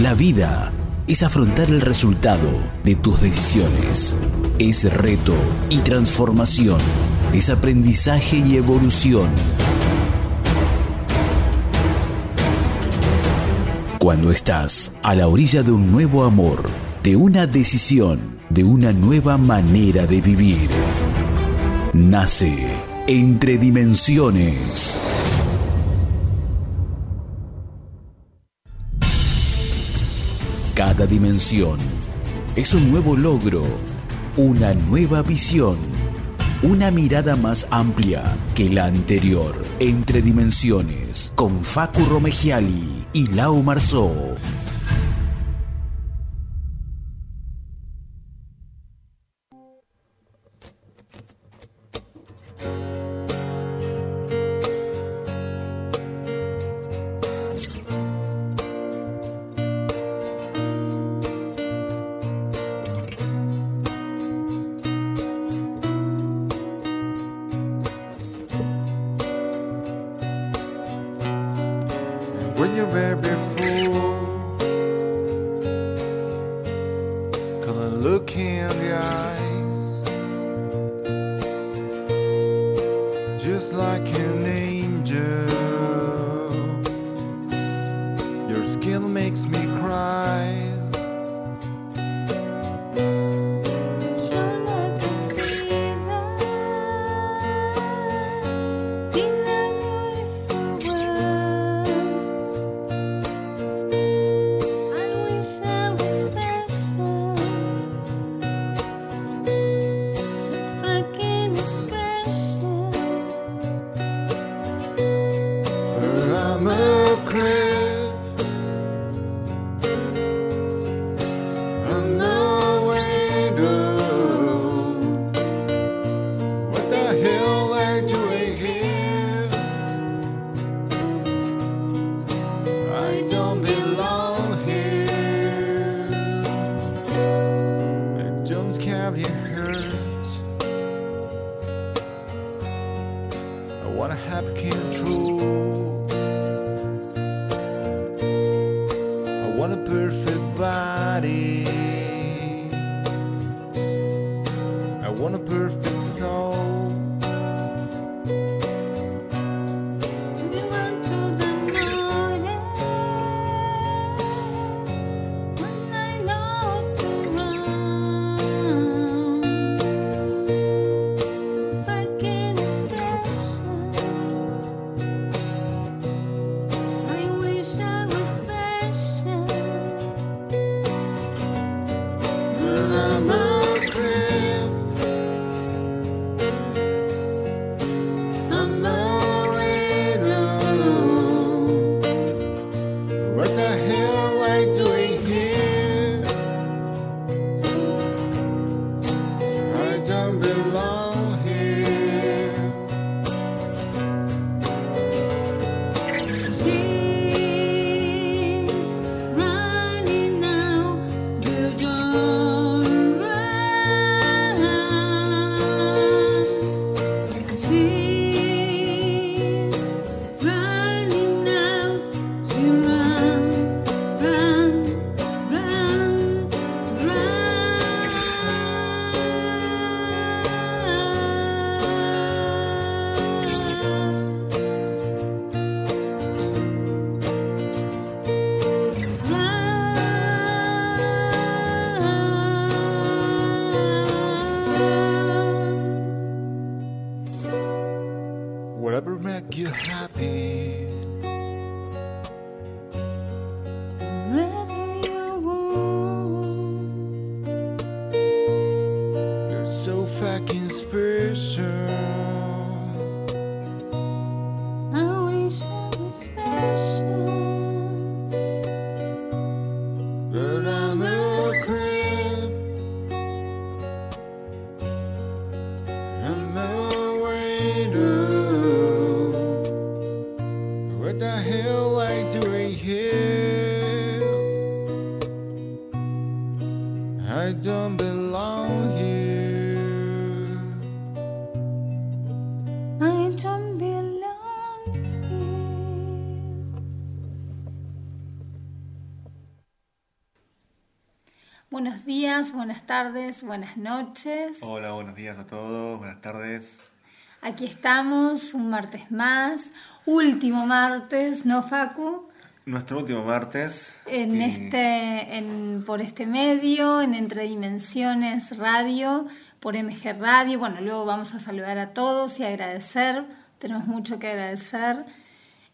La vida es afrontar el resultado de tus decisiones. Es reto y transformación. Es aprendizaje y evolución. Cuando estás a la orilla de un nuevo amor, de una decisión, de una nueva manera de vivir, nace Entre Dimensiones. Cada dimensión es un nuevo logro, una nueva visión, una mirada más amplia que la anterior. Entre Dimensiones con Facu Romegiali y Lau Marzó. Tardes, buenas noches. Hola, buenos días a todos, buenas tardes. Aquí estamos, un martes más, último martes, ¿no, Facu? Nuestro último martes. En y este, en, por este medio, en Entre Dimensiones Radio, por MG Radio. Bueno, luego vamos a saludar a todos y agradecer. Tenemos mucho que agradecer.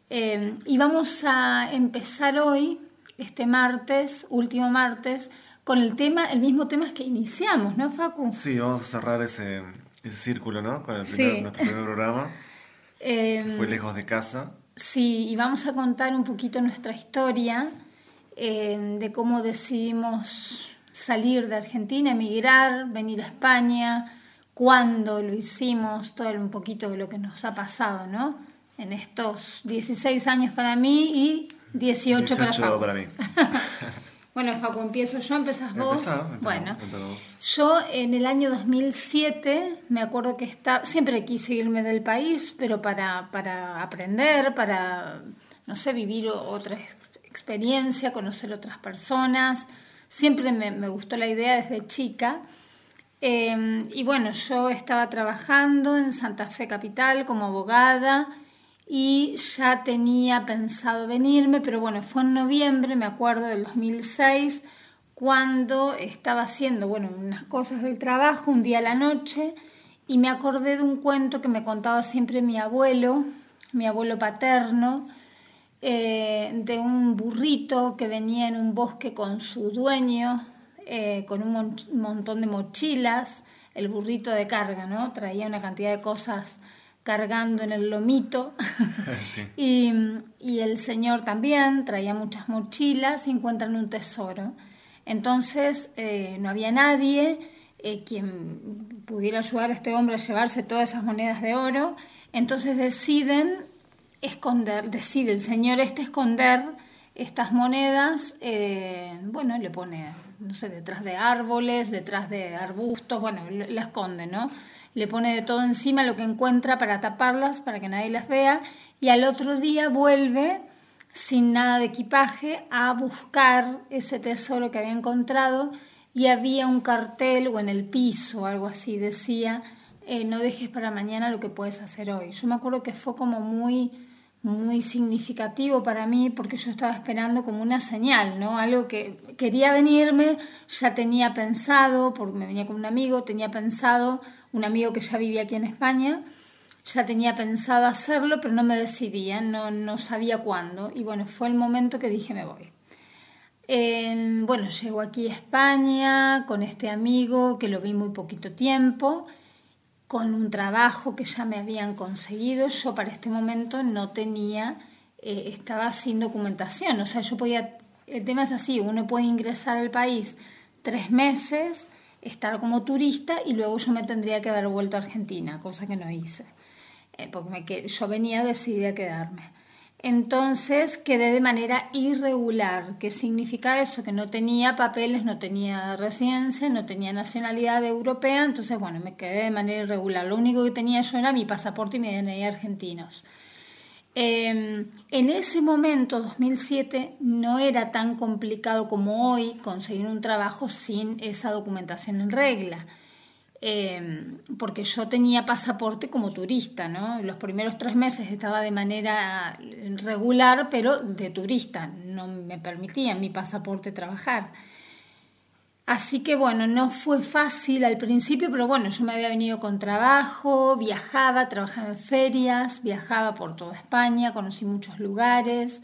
Eh, y vamos a empezar hoy, este martes, último martes, con el tema, el mismo tema que iniciamos, ¿no, Facu? Sí, vamos a cerrar ese, ese círculo, ¿no? Con el primer- Sí. nuestro primer programa. Eh, que Fue lejos de casa. Sí, y vamos a contar un poquito nuestra historia eh, de cómo decidimos salir de Argentina, emigrar, venir a España, cuándo lo hicimos, todo un poquito de lo que nos ha pasado, ¿no? En estos 16 años para mí y 18, para 18 Facu. para mí. Bueno, Facu, empiezo yo, empezás vos. Empezá, empezá, bueno, empezá vos. yo en el año 2007 me acuerdo que está, siempre quise irme del país, pero para, para aprender, para, no sé, vivir otra ex- experiencia, conocer otras personas. Siempre me, me gustó la idea desde chica. Eh, y bueno, yo estaba trabajando en Santa Fe Capital como abogada y ya tenía pensado venirme, pero bueno, fue en noviembre, me acuerdo, del 2006, cuando estaba haciendo, bueno, unas cosas del trabajo, un día a la noche, y me acordé de un cuento que me contaba siempre mi abuelo, mi abuelo paterno, eh, de un burrito que venía en un bosque con su dueño, eh, con un mon- montón de mochilas, el burrito de carga, ¿no? Traía una cantidad de cosas cargando en el lomito. Sí. y, y el señor también traía muchas mochilas y encuentran un tesoro. Entonces eh, no había nadie eh, quien pudiera ayudar a este hombre a llevarse todas esas monedas de oro. Entonces deciden esconder, decide el señor este esconder estas monedas, eh, bueno, le pone, no sé, detrás de árboles, detrás de arbustos, bueno, la esconde, ¿no? Le pone de todo encima lo que encuentra para taparlas, para que nadie las vea, y al otro día vuelve sin nada de equipaje a buscar ese tesoro que había encontrado y había un cartel o en el piso, algo así, decía, eh, no dejes para mañana lo que puedes hacer hoy. Yo me acuerdo que fue como muy, muy significativo para mí porque yo estaba esperando como una señal, ¿no? Algo que quería venirme, ya tenía pensado, porque me venía con un amigo, tenía pensado, un amigo que ya vivía aquí en España, ya tenía pensado hacerlo, pero no me decidía, no, no sabía cuándo. Y bueno, fue el momento que dije me voy. En- bueno, llego aquí a España con este amigo que lo vi muy poquito tiempo, con un trabajo que ya me habían conseguido. Yo para este momento no tenía, eh, estaba sin documentación. O sea, yo podía, el tema es así, uno puede ingresar al país tres meses, estar como turista y luego yo me tendría que haber vuelto a Argentina, cosa que no hice eh, porque que- yo venía decidida a quedarme. Entonces quedé de manera irregular. ¿Qué significa eso? Que no tenía papeles, no tenía residencia, no tenía nacionalidad europea, entonces bueno, me quedé de manera irregular. Lo único que tenía yo era mi pasaporte y mi DNI argentinos. Eh, en ese momento, 2007, no era tan complicado como hoy conseguir un trabajo sin esa documentación en regla. Eh, porque yo tenía pasaporte como turista, ¿no? Los primeros tres meses estaba de manera regular, pero de turista, no me permitía mi pasaporte trabajar. Así que bueno, no fue fácil al principio, pero bueno, yo me había venido con trabajo, viajaba, trabajaba en ferias, viajaba por toda España, conocí muchos lugares.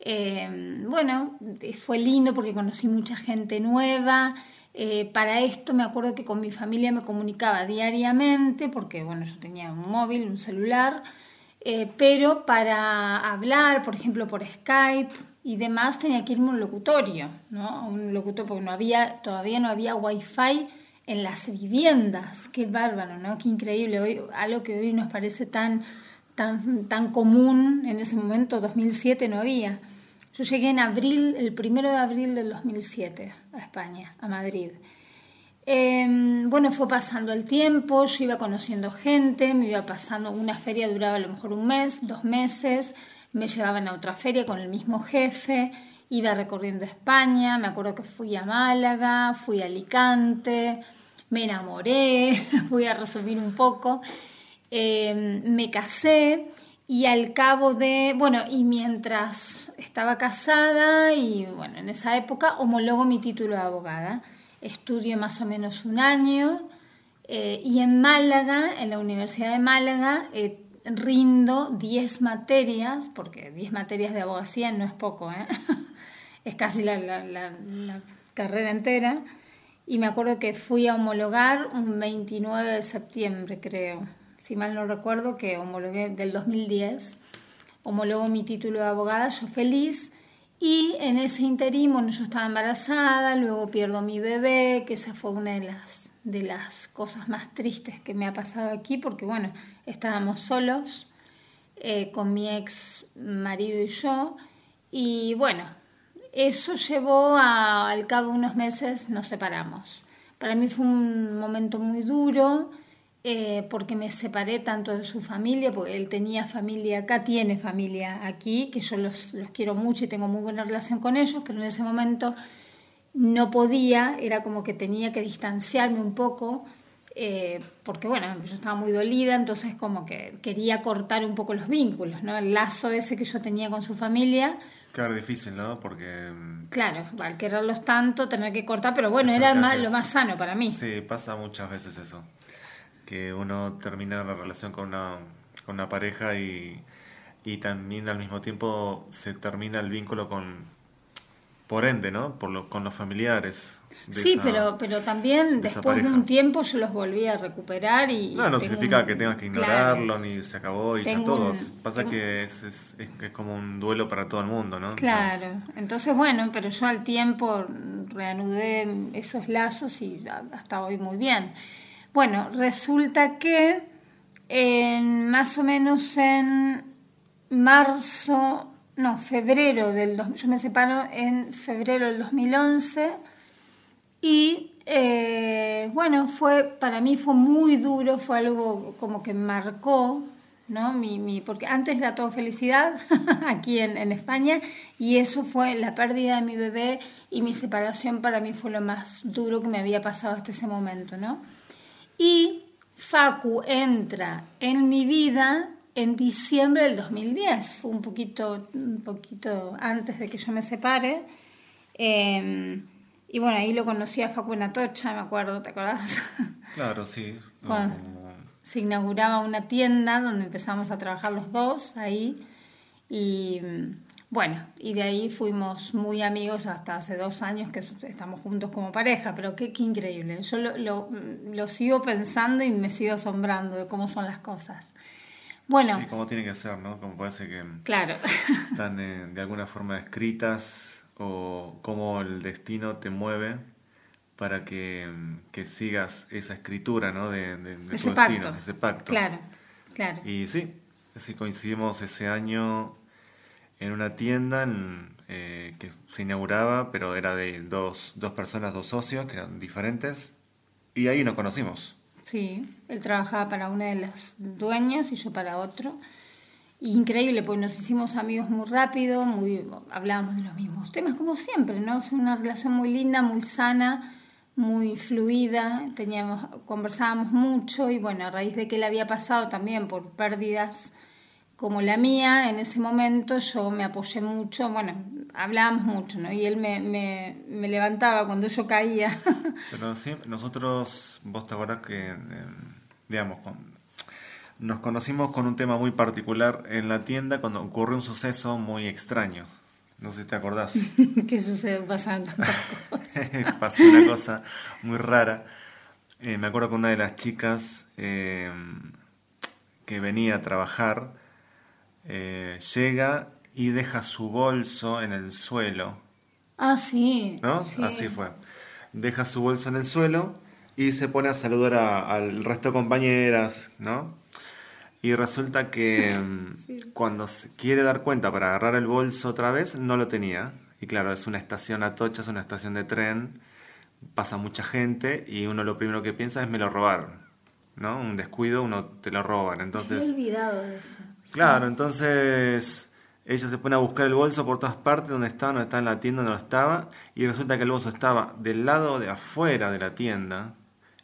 Eh, bueno, fue lindo porque conocí mucha gente nueva. Eh, para esto me acuerdo que con mi familia me comunicaba diariamente, porque bueno, yo tenía un móvil, un celular, eh, pero para hablar, por ejemplo, por Skype y demás, tenía que irme a un locutorio, ¿no? Un locutorio, porque no había, todavía no había wifi en las viviendas. Qué bárbaro, ¿no? Qué increíble. Hoy, algo que hoy nos parece tan, tan, tan común, en ese momento, 2007, no había. Yo llegué en abril, el primero de abril del 2007 a España, a Madrid. Eh, bueno, fue pasando el tiempo, yo iba conociendo gente, me iba pasando, una feria duraba a lo mejor un mes, dos meses, me llevaban a otra feria con el mismo jefe iba recorriendo España, me acuerdo que fui a Málaga, fui a Alicante, me enamoré, voy a resumir un poco, eh, me casé y al cabo de, bueno, y mientras estaba casada y bueno, en esa época homologo mi título de abogada, estudio más o menos un año eh, y en Málaga, en la Universidad de Málaga, eh, rindo 10 materias, porque 10 materias de abogacía no es poco, ¿eh? es casi la, carrera entera. Y me acuerdo que fui a homologar un 29 de septiembre, creo, si mal no recuerdo, que homologué del 2010. Homologo mi título de abogada, yo feliz. Y en ese interín, bueno, yo estaba embarazada, luego pierdo mi bebé, que esa fue una de las, de las cosas más tristes que me ha pasado aquí, porque bueno, estábamos solos eh, con mi ex marido y yo. Y bueno, eso llevó a, al cabo de unos meses nos separamos. Para mí fue un momento muy duro eh, porque me separé tanto de su familia, porque él tenía familia acá, tiene familia aquí, que yo los, los quiero mucho y tengo muy buena relación con ellos, pero en ese momento no podía, era como que tenía que distanciarme un poco, eh, porque bueno, yo estaba muy dolida, entonces como que quería cortar un poco los vínculos, ¿no? El lazo ese que yo tenía con su familia, Claro, difícil, ¿no? Porque mm, claro, al quererlos tanto, tener que cortar, pero bueno, era más- lo más sano para mí. sí, pasa muchas veces eso. Que uno termina la relación con una, con una pareja y, y también al mismo tiempo se termina el vínculo con, por ende, ¿no? Por lo- con los familiares. Sí, esa- pero, pero también después de un tiempo yo los volví a recuperar y... No, no significa un- que tengas que claro. ignorarlo ni se acabó y ya todos. un- Pasa tengo- que es, es, es- como un duelo para todo el mundo, ¿no? Claro, entonces bueno, pero yo al tiempo reanudé esos lazos y hasta hoy muy bien. Bueno, resulta que en más o menos en marzo, no, febrero del dos- yo me separo en febrero del 2011 y eh, bueno, fue para mí fue muy duro, fue algo como que marcó, ¿no? Mi, mi- porque antes era todo felicidad aquí en, en España y eso fue la pérdida de mi bebé y mi separación para mí fue lo más duro que me había pasado hasta ese momento, ¿no? Y Facu entra en mi vida en diciembre del 2010, fue un poquito, un poquito antes de que yo me separe. Eh, y bueno, ahí lo conocí a Facu en Atocha, me acuerdo, ¿te acordás? Claro, sí. Como- Se inauguraba una tienda donde empezamos a trabajar los dos ahí. Y bueno, y de ahí fuimos muy amigos hasta hace dos años que estamos juntos como pareja, pero qué, qué increíble. Yo lo, lo- lo sigo pensando y me sigo asombrando de cómo son las cosas. Bueno, Sí, como tiene que ser, ¿no? Como parece que claro. están eh, de alguna forma escritas o cómo el destino te mueve para que, que sigas esa escritura, ¿no? De, de- de ese tu destino, pacto. ese pacto. Claro, claro. Y sí, sí coincidimos ese año en una tienda en, eh, que se inauguraba, pero era de dos, dos personas, dos socios, que eran diferentes, y ahí nos conocimos. Sí, él trabajaba para una de las dueñas y yo para otro. Increíble, porque nos hicimos amigos muy rápido, muy, hablábamos de los mismos temas, como siempre, ¿no? Fue una relación muy linda, muy sana, muy fluida, teníamos, conversábamos mucho y bueno, a raíz de que él había pasado también por pérdidas como la mía, en ese momento yo me apoyé mucho, bueno, hablábamos mucho, ¿no? Y él me, me, levantaba cuando yo caía. Pero sí, nosotros, vos te acordás que, eh, digamos, nos conocimos con un tema muy particular en la tienda cuando ocurrió un suceso muy extraño. No sé si te acordás. ¿Qué sucede? Pasan tantas cosas. Pasó una cosa muy rara. Eh, me acuerdo que una de las chicas eh, que venía a trabajar eh, llega y deja su bolso en el suelo. Ah, sí. ¿no? sí. Así fue. Deja su bolsa en el suelo y se pone a saludar al resto de compañeras, ¿no? Y resulta que mm, cuando se quiere dar cuenta para agarrar el bolso otra vez, no lo tenía. Y claro, es una estación Atocha, es una estación de tren, pasa mucha gente y uno lo primero que piensa es me lo robaron, ¿no? Un descuido, uno te lo roban. Me Entonces, había olvidado de eso. Claro, entonces ella se pone a buscar el bolso por todas partes, donde estaba, no estaba en la tienda, no estaba, y resulta que el bolso estaba del lado de afuera de la tienda,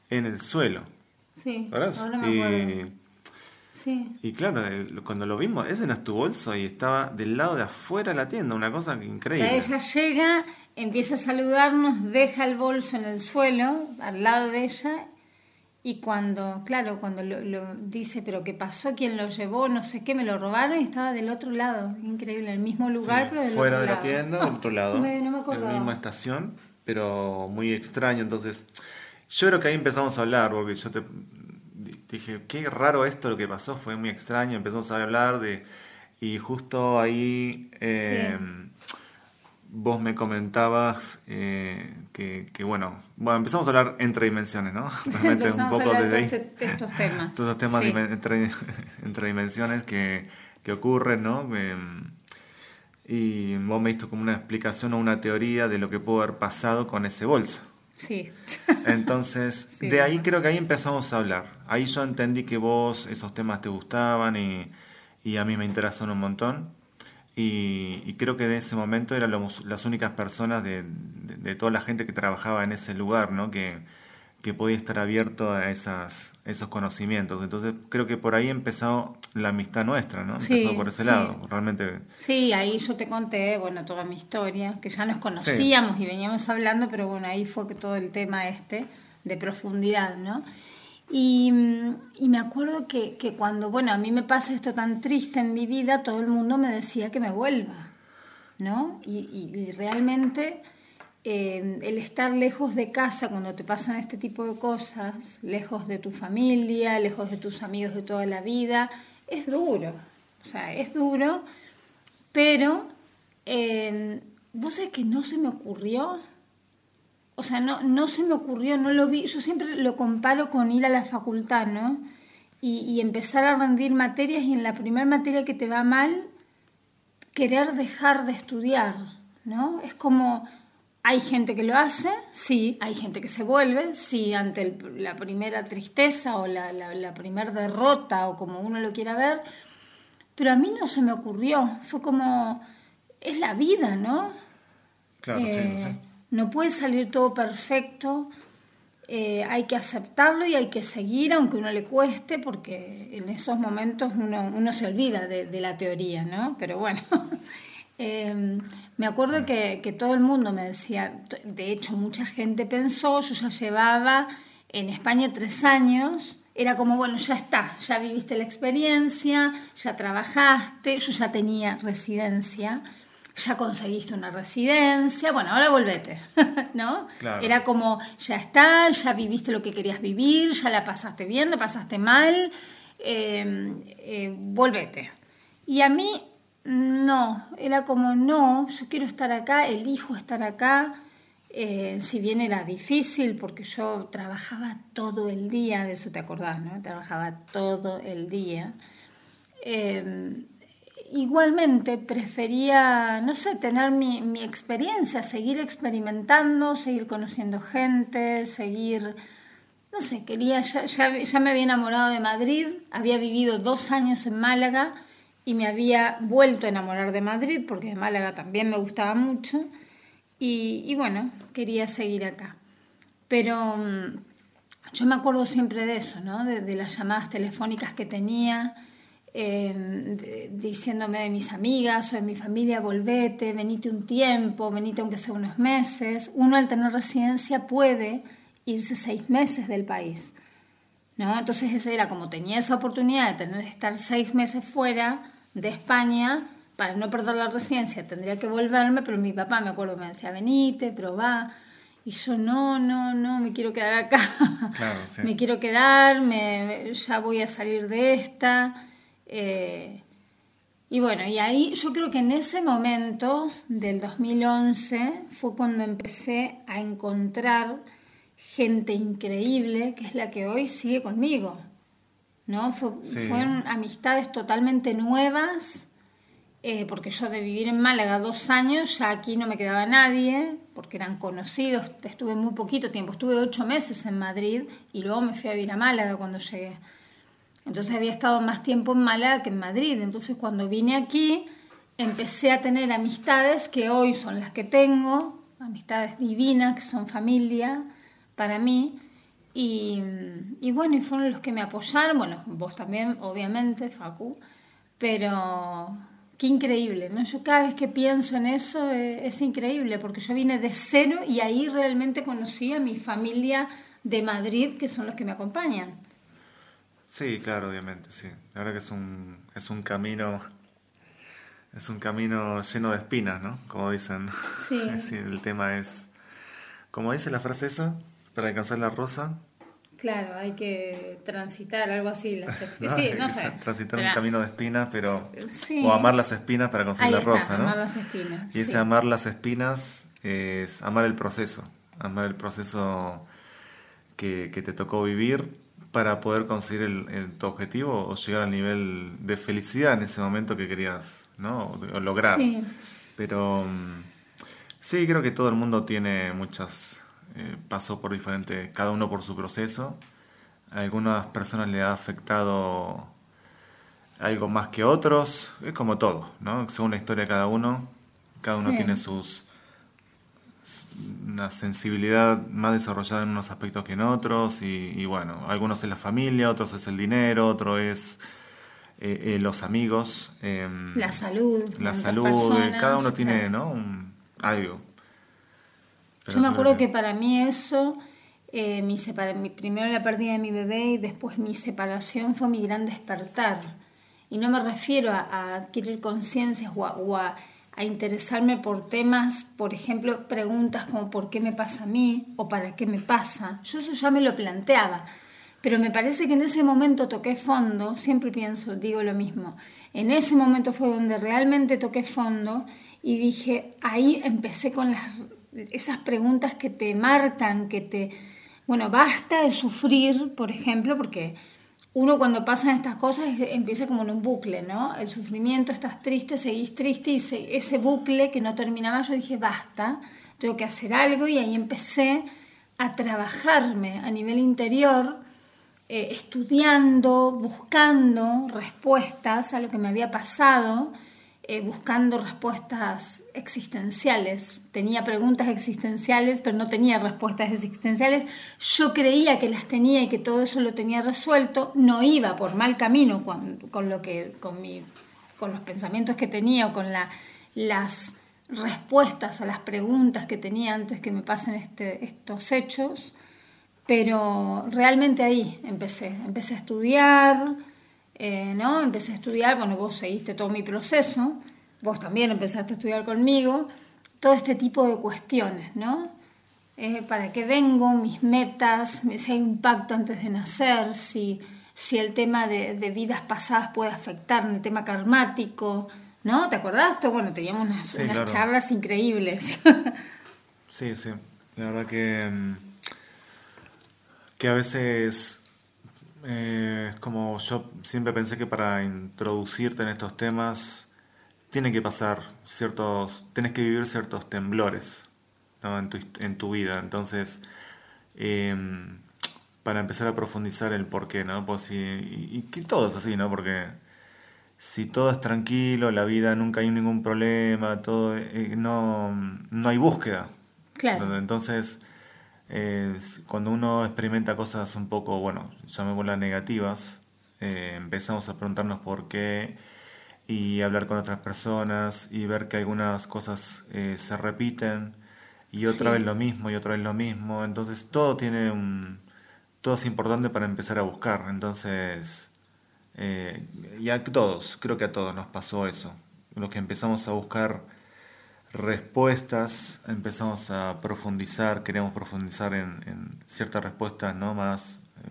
en el suelo. Sí, ¿verdad? ahora me acuerdo. Y, Sí, y claro, el- cuando lo vimos, ese no es tu bolso y estaba del lado de afuera de la tienda, una cosa o increíble. sea, ella llega, empieza a saludarnos, deja el bolso en el suelo, al lado de ella, y cuando, claro, cuando lo, lo dice, pero ¿qué pasó? ¿Quién lo llevó? No sé qué, me lo robaron y estaba del otro lado. Increíble, en el mismo lugar, Sí, pero del fuera otro de la lado. tienda, del otro lado. Me- no me en la misma estación, pero muy extraño. Entonces, yo creo que ahí empezamos a hablar, porque yo te dije, qué raro esto lo que pasó, fue muy extraño. Empezamos a hablar de. Y justo ahí. eh, Vos me comentabas eh, que, que, bueno, bueno, empezamos a hablar entre dimensiones, ¿no? Realmente a hablar de, desde este- de estos temas. Todos los temas Sí. entre, entre dimensiones que, que ocurren, ¿no? Em, y vos me diste como una explicación o una teoría de lo que pudo haber pasado con ese bolso. Sí. Entonces, Sí, de ahí bueno. creo que ahí empezamos a hablar. Ahí yo entendí que vos esos temas te gustaban y, y a mí me interesaron un montón. Y, y creo que de ese momento eran los- las únicas personas de, de- de toda la gente que trabajaba en ese lugar, ¿no? Que, que podía estar abierto a esas, esos conocimientos. Entonces creo que por ahí empezó la amistad nuestra, ¿no? Sí, Empezó por ese sí. lado. Realmente Sí, ahí yo te conté, bueno, toda mi historia, que ya nos conocíamos y veníamos hablando, pero bueno, ahí fue que todo el tema este de profundidad, ¿no? Y, mm, y me acuerdo que, que cuando, bueno, a mí me pasa esto tan triste en mi vida, todo el mundo me decía que me vuelva, ¿no? Y, realmente eh, el estar lejos de casa cuando te pasan este tipo de cosas, lejos de tu familia, lejos de tus amigos de toda la vida, es duro. O sea, es duro, pero eh, vos sabés que no se me ocurrió. O sea, no, no se me ocurrió, no lo vi. Yo siempre lo comparo con ir a la facultad, ¿no? Y, y empezar a rendir materias y en la primera materia que te va mal, querer dejar de estudiar, ¿no? Es como, hay gente que lo hace, sí, hay gente que se vuelve, sí, ante el- la primera tristeza o la, la, la primera derrota o como uno lo quiera ver, pero a mí no se me ocurrió, fue como, es la vida, ¿no? Claro, sí, Eh, sí. No puede salir todo perfecto, eh, hay que aceptarlo y hay que seguir, aunque uno le cueste, porque en esos momentos uno, uno se olvida de, la teoría, ¿no? Pero bueno, eh, me acuerdo que, que todo el mundo me decía, de hecho mucha gente pensó, yo ya llevaba en España tres años, era como, bueno, ya está, ya viviste la experiencia, ya trabajaste, yo ya tenía residencia, ya conseguiste una residencia, bueno, ahora volvete, ¿no? Claro. Era como, ya está, ya viviste lo que querías vivir, ya la pasaste bien, la pasaste mal, eh, eh, volvete. Y a mí, no, era como, no, yo quiero estar acá, elijo estar acá, eh, si bien era difícil, porque yo trabajaba todo el día, de eso te acordás, ¿no? Trabajaba todo el día. Eh, igualmente prefería, no sé, tener mi, mi experiencia, seguir experimentando, seguir conociendo gente, seguir, no sé, quería, ya, ya, me había enamorado de Madrid, había vivido dos años en Málaga y me había vuelto a enamorar de Madrid porque de Málaga también me gustaba mucho y, y bueno, quería seguir acá. Pero mm, yo me acuerdo siempre de eso, ¿no? De las llamadas telefónicas que tenía, eh, diciéndome de mis amigas o de mi familia, volvete, venite un tiempo, venite aunque sea unos meses. Uno al tener residencia puede irse seis meses del país. ¿no? Entonces ese era como tenía esa oportunidad de tener estar seis meses fuera de España para no perder la residencia, tendría que volverme, pero mi papá me acuerdo me decía, venite, probá. Y yo no, no, no, me quiero quedar acá. Claro, sí. me quiero quedar, me- ya voy a salir de esta. Eh, y bueno, y ahí yo creo que en ese momento del 2011 fue cuando empecé a encontrar gente increíble, que es la que hoy sigue conmigo. ¿no? Fue, Sí. Fueron amistades totalmente nuevas, eh, porque yo de vivir en Málaga dos años, ya aquí no me quedaba nadie, porque eran conocidos, estuve muy poquito tiempo, estuve ocho meses en Madrid y luego me fui a vivir a Málaga cuando llegué. Entonces había estado más tiempo en Málaga que en Madrid. Entonces cuando vine aquí, empecé a tener amistades que hoy son las que tengo, amistades divinas, que son familia para mí. Y, y bueno, y fueron los que me apoyaron, bueno, vos también, obviamente, Facu, pero qué increíble, ¿no? Yo cada vez que pienso en eso eh, es, increíble, porque yo vine de cero y ahí realmente conocí a mi familia de Madrid, que son los que me acompañan. Sí, claro, obviamente, sí. La verdad que es un, es un camino, es un camino lleno de espinas, ¿no? Como dicen. Sí. Sí, el tema es, como dice la frase esa, para alcanzar la rosa, Claro, hay que transitar algo así. Las ¿no? sí, no sé. transitar un camino de espinas, pero... Sí. O amar las espinas para conseguir Ahí la está, rosa, ¿no? amar las espinas, Y ese amar las espinas es amar el proceso, amar el proceso que, que te tocó vivir para poder conseguir el, el- tu objetivo o llegar al nivel de felicidad en ese momento que querías ¿no? o, o lograr. Sí. Pero mm, sí, creo que todo el mundo tiene muchas, eh, pasó por diferentes, cada uno por su proceso. A algunas personas le ha afectado algo más que otros, es como todo, ¿no? Según la historia de cada uno, cada uno Sí. tiene sus una sensibilidad más desarrollada en unos aspectos que en otros y, y bueno, algunos es la familia, otros es el dinero, otro es eh, eh, los amigos, em, La salud. la salud, eh, personas, cada uno tiene. ¿no? Un- algo. Pero Yo me acuerdo que para mí eso, mi separa- mi- primero la pérdida de mi bebé y después mi separación fue mi gran despertar. Y no me refiero a, a adquirir conciencias o, a, o a- a interesarme por temas, por ejemplo, preguntas como ¿por qué me pasa a mí? o ¿para qué me pasa? Yo eso ya me lo planteaba. Pero me parece que en ese momento toqué fondo, siempre pienso, digo lo mismo, en ese momento fue donde realmente toqué fondo y dije, ahí empecé con esas preguntas que te marcan, que te, bueno, basta de sufrir, por ejemplo, porque uno cuando pasan estas cosas empieza como en un bucle, ¿no? El sufrimiento, estás triste, seguís triste y se- ese bucle que no terminaba, yo dije, basta, tengo que hacer algo y ahí empecé a trabajarme a nivel interior, eh, estudiando, buscando respuestas a lo que me había pasado, eh, buscando respuestas existenciales. Tenía preguntas existenciales, pero no tenía respuestas existenciales. Yo creía que las tenía y que todo eso lo tenía resuelto. No iba por mal camino con, con lo que, con, mi, con los pensamientos que tenía o con la, las respuestas a las preguntas que tenía antes que me pasen este, estos hechos. Pero realmente ahí empecé, empecé a estudiar, eh, ¿no? Empecé a estudiar, bueno, vos seguiste todo mi proceso, vos también empezaste a estudiar conmigo, todo este tipo de cuestiones, ¿no? Eh, ¿Para qué vengo? Mis metas, si hay un pacto antes de nacer, si, si el tema de, de vidas pasadas puede afectar, el tema karmático, ¿no? ¿Te acordás? Todo, Bueno, teníamos unas, Sí, unas claro. charlas increíbles. Sí, sí. La verdad que, mm, que a veces, eh, como yo siempre pensé que para introducirte en estos temas, tiene que pasar ciertos, tienes que vivir ciertos temblores ¿no? en, tu, en tu vida. Entonces, eh, para empezar a profundizar el por qué, ¿no? Pues si, y, y que todo es así, ¿no? Porque si todo es tranquilo, la vida nunca hay ningún problema, todo eh, no, no hay búsqueda. Claro. Entonces, cuando uno experimenta cosas un poco, bueno, llamémoslas negativas, eh, empezamos a preguntarnos por qué y hablar con otras personas y ver que algunas cosas eh, se repiten y otra Sí. vez lo mismo y otra vez lo mismo. Entonces, todo tiene un... Todo es importante para empezar a buscar. Entonces, eh, y a todos, creo que a todos nos pasó eso. Los que empezamos a buscar respuestas, empezamos a profundizar, queremos profundizar en, en ciertas respuestas ¿no? más eh,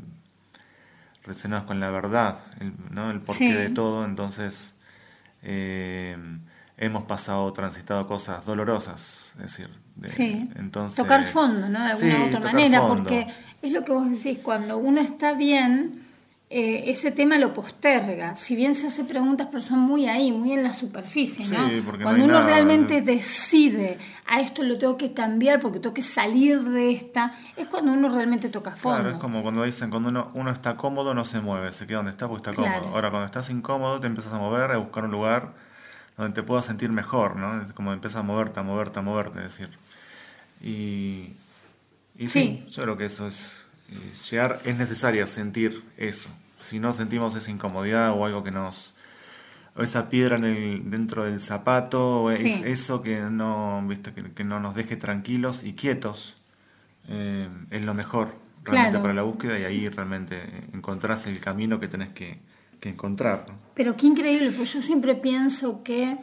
relacionadas con la verdad, el, ¿no? el porqué Sí. de todo. Entonces, eh, hemos pasado, transitado cosas dolorosas, es decir, de- Sí, entonces, tocar fondo, ¿no? De alguna Sí, u otra manera, fondo. porque es lo que vos decís, cuando uno está bien, eh, ese tema lo posterga. Si bien se hace preguntas, pero son muy ahí, muy en la superficie, ¿no? Sí, porque no cuando uno nada, realmente decide, a esto lo tengo que cambiar porque tengo que salir de esta, es cuando uno realmente toca fondo. Claro, es como cuando dicen, cuando uno, uno está cómodo no se mueve, se queda donde está porque está cómodo. Claro. Ahora, cuando estás incómodo te empiezas a mover, a buscar un lugar donde te puedas sentir mejor, ¿no? Como empiezas a moverte, a moverte, a moverte, es decir. Y, y sí, Sí. yo creo que eso es, llegar, es necesario sentir eso. Si no sentimos esa incomodidad o algo que nos, o esa piedra en el, dentro del zapato, o es eso que no, viste, que, que no nos deje tranquilos y quietos, eh, es lo mejor realmente Claro. para la búsqueda y ahí realmente encontrás el camino que tenés que, que encontrar. ¿no? Pero qué increíble, pues yo siempre pienso que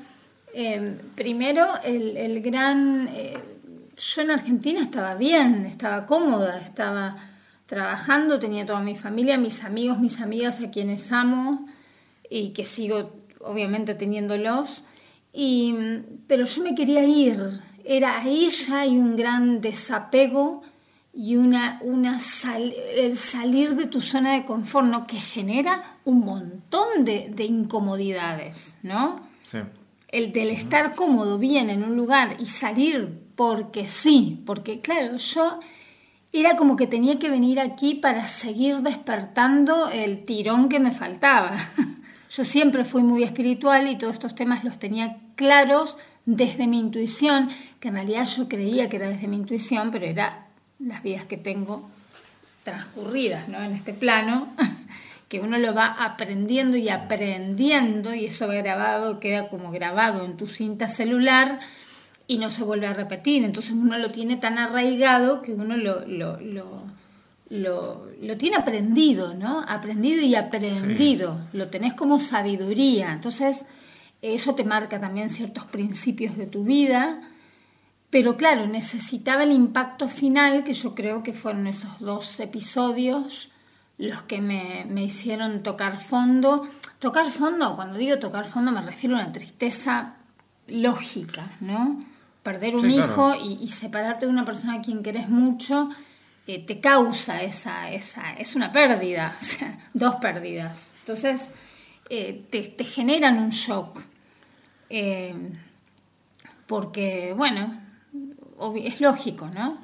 eh, primero el, el gran... eh, yo en Argentina estaba bien, estaba cómoda, estaba trabajando, tenía toda mi familia, mis amigos, mis amigas a quienes amo y que sigo obviamente teniéndolos. Y, pero yo me quería ir, era ahí ya hay un gran desapego y una, una sal- el salir de tu zona de confort, ¿no? Que genera un montón de, de incomodidades, ¿no? Sí. El del estar cómodo, bien en un lugar y salir porque sí, porque claro, yo era como que tenía que venir aquí para seguir despertando el tirón que me faltaba. Yo siempre fui muy espiritual y todos estos temas los tenía claros desde mi intuición, que en realidad yo creía que era desde mi intuición, pero era las vidas que tengo transcurridas ¿no? en este plano, que uno lo va aprendiendo y aprendiendo y eso grabado queda como grabado en tu cinta celular y no se vuelve a repetir. Entonces uno lo tiene tan arraigado que uno lo, lo, lo, lo, lo tiene aprendido, ¿no? Aprendido y aprendido. Lo tenés como sabiduría. Entonces eso te marca también ciertos principios de tu vida. Pero claro, necesitaba el impacto final, que yo creo que fueron esos dos episodios los que me, me hicieron tocar fondo. Tocar fondo, cuando digo tocar fondo me refiero a una tristeza lógica, ¿no? Perder un Sí, claro. hijo y, y separarte de una persona a quien querés mucho eh, te causa esa, esa, es una pérdida, o sea, dos pérdidas. Entonces, eh, te, te generan un shock. Eh, porque, bueno, es lógico, ¿no?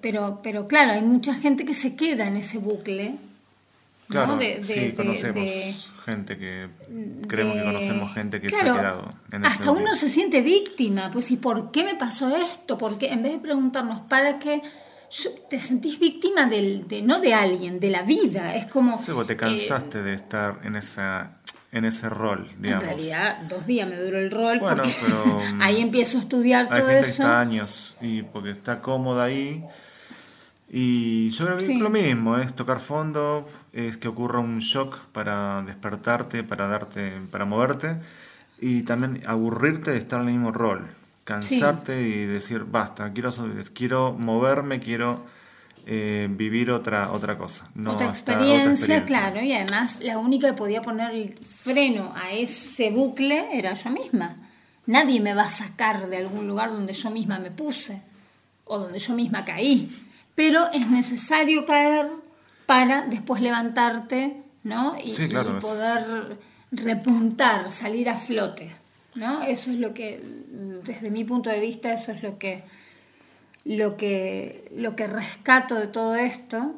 Pero, pero claro, hay mucha gente que se queda en ese bucle. ¿No? Claro, De- de- sí, conocemos de- gente que, creemos que conocemos gente que se ha quedado en Hasta uno se siente víctima, pues ¿y por qué me pasó esto? Porque en vez de preguntarnos para qué, te sentís víctima del, de, no de alguien, de la vida. Es como... Sí, vos te eh, cansaste de estar en esa en ese rol, en digamos. realidad, dos días me duró el rol Bueno, pero, mm, ahí empiezo a estudiar Hay todo que eso. está años y porque está cómoda ahí. Y yo creo que Sí. es lo mismo, es tocar fondo, es que ocurra un shock para despertarte, para darte, para moverte y también aburrirte de estar en el mismo rol, cansarte y decir basta, quiero moverme, quiero eh, vivir otra otra cosa, no otra, hasta- experiencia, claro, y además la única que podía poner el freno a ese bucle era yo misma. Nadie me va a sacar de algún lugar donde yo misma me puse o donde yo misma caí. Pero es necesario caer para después levantarte, ¿no? Y, Sí, claro, y es- poder repuntar, salir a flote, ¿no? Eso es lo que, desde mi punto de vista, eso es lo que lo que, lo que rescato de todo esto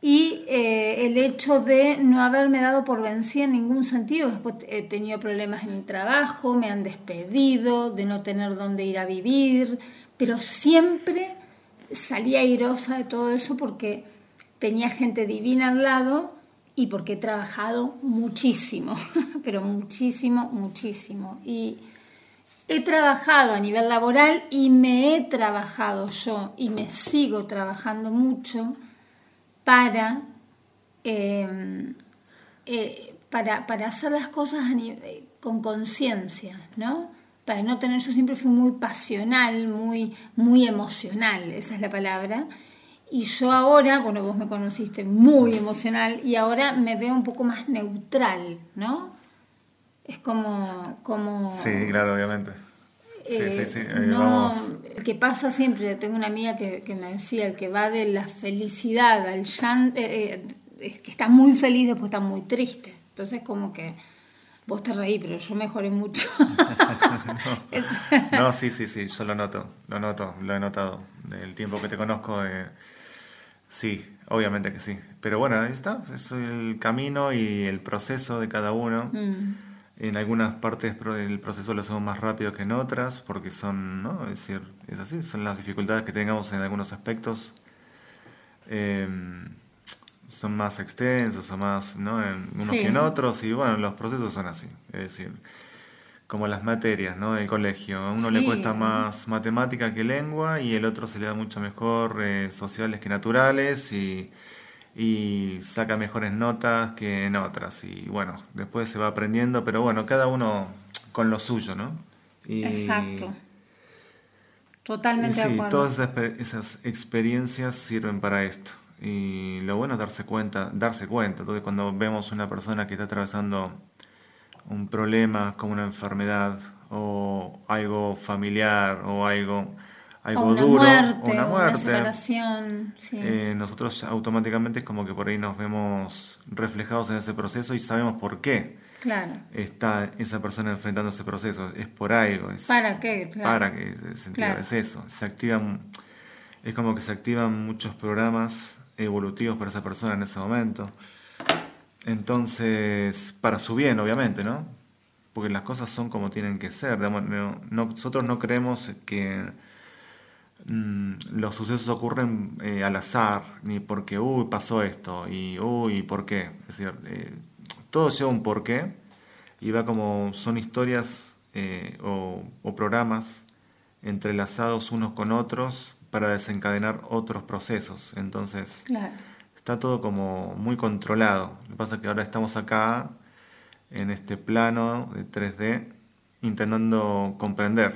y eh, el hecho de no haberme dado por vencida en ningún sentido. Después he tenido problemas en el trabajo, me han despedido, de no tener dónde ir a vivir, pero siempre salí airosa de todo eso porque tenía gente divina al lado y porque he trabajado muchísimo, pero muchísimo, muchísimo. Y he trabajado a nivel laboral y me he trabajado yo y me sigo trabajando mucho para, eh, eh, para, para hacer las cosas con conciencia, ¿no? Para no tener, yo siempre fui muy pasional, muy, muy emocional, esa es la palabra. Y yo ahora, bueno, vos me conociste muy emocional y ahora me veo un poco más neutral, ¿no? Es como, como Sí, claro, obviamente. Sí, eh, sí, sí. eh, no, vamos. el que pasa siempre, tengo una amiga que, que me decía, el que va de la felicidad al llanto, eh, eh, es que está muy feliz, después está muy triste. Entonces como que vos te reí, pero yo mejoré mucho. No, sí, sí, sí, yo lo noto, lo noto, lo he notado. Del tiempo que te conozco, sí, obviamente que sí. Pero bueno, ahí está, es el camino y el proceso de cada uno. Mm. En algunas partes del proceso lo hacemos más rápido que en otras, porque son, ¿no? Es decir, es así, son las dificultades que tengamos en algunos aspectos. Eh, son más extensos o más, ¿no? En unos Sí. que en otros, y bueno, los procesos son así. Es decir, como las materias, ¿no? Del colegio. A uno le cuesta más matemática que lengua y el otro se le da mucho mejor eh, sociales que naturales y, y saca mejores notas que en otras. Y bueno, después se va aprendiendo, pero bueno, cada uno con lo suyo, ¿no? Y, Exacto. y Totalmente de sí, acuerdo. todas esas experiencias sirven para esto. Y lo bueno es darse cuenta, darse cuenta. Entonces, cuando vemos una persona que está atravesando un problema como una enfermedad o algo familiar o algo, algo o una duro muerte, o una muerte, separación. Sí. eh, nosotros automáticamente es como que por ahí nos vemos reflejados en ese proceso y sabemos por qué claro. está esa persona enfrentando ese proceso. Es por algo. Es, ¿Para qué? Claro. para que se Claro. es eso. Se activan, es como que se activan muchos programas evolutivos para esa persona en ese momento. Entonces, para su bien, obviamente, ¿no? Porque las cosas son como tienen que ser. nosotros no creemos que mm, los sucesos ocurren eh, al azar, ni porque, uy, pasó esto, y, uy, ¿por qué? Es decir, eh, todo lleva un porqué, y va como, son historias eh, o, o programas entrelazados unos con otros para desencadenar otros procesos. Entonces, Claro. Está todo como muy controlado. Lo que pasa es que ahora estamos acá, en este plano de 3D, intentando comprender.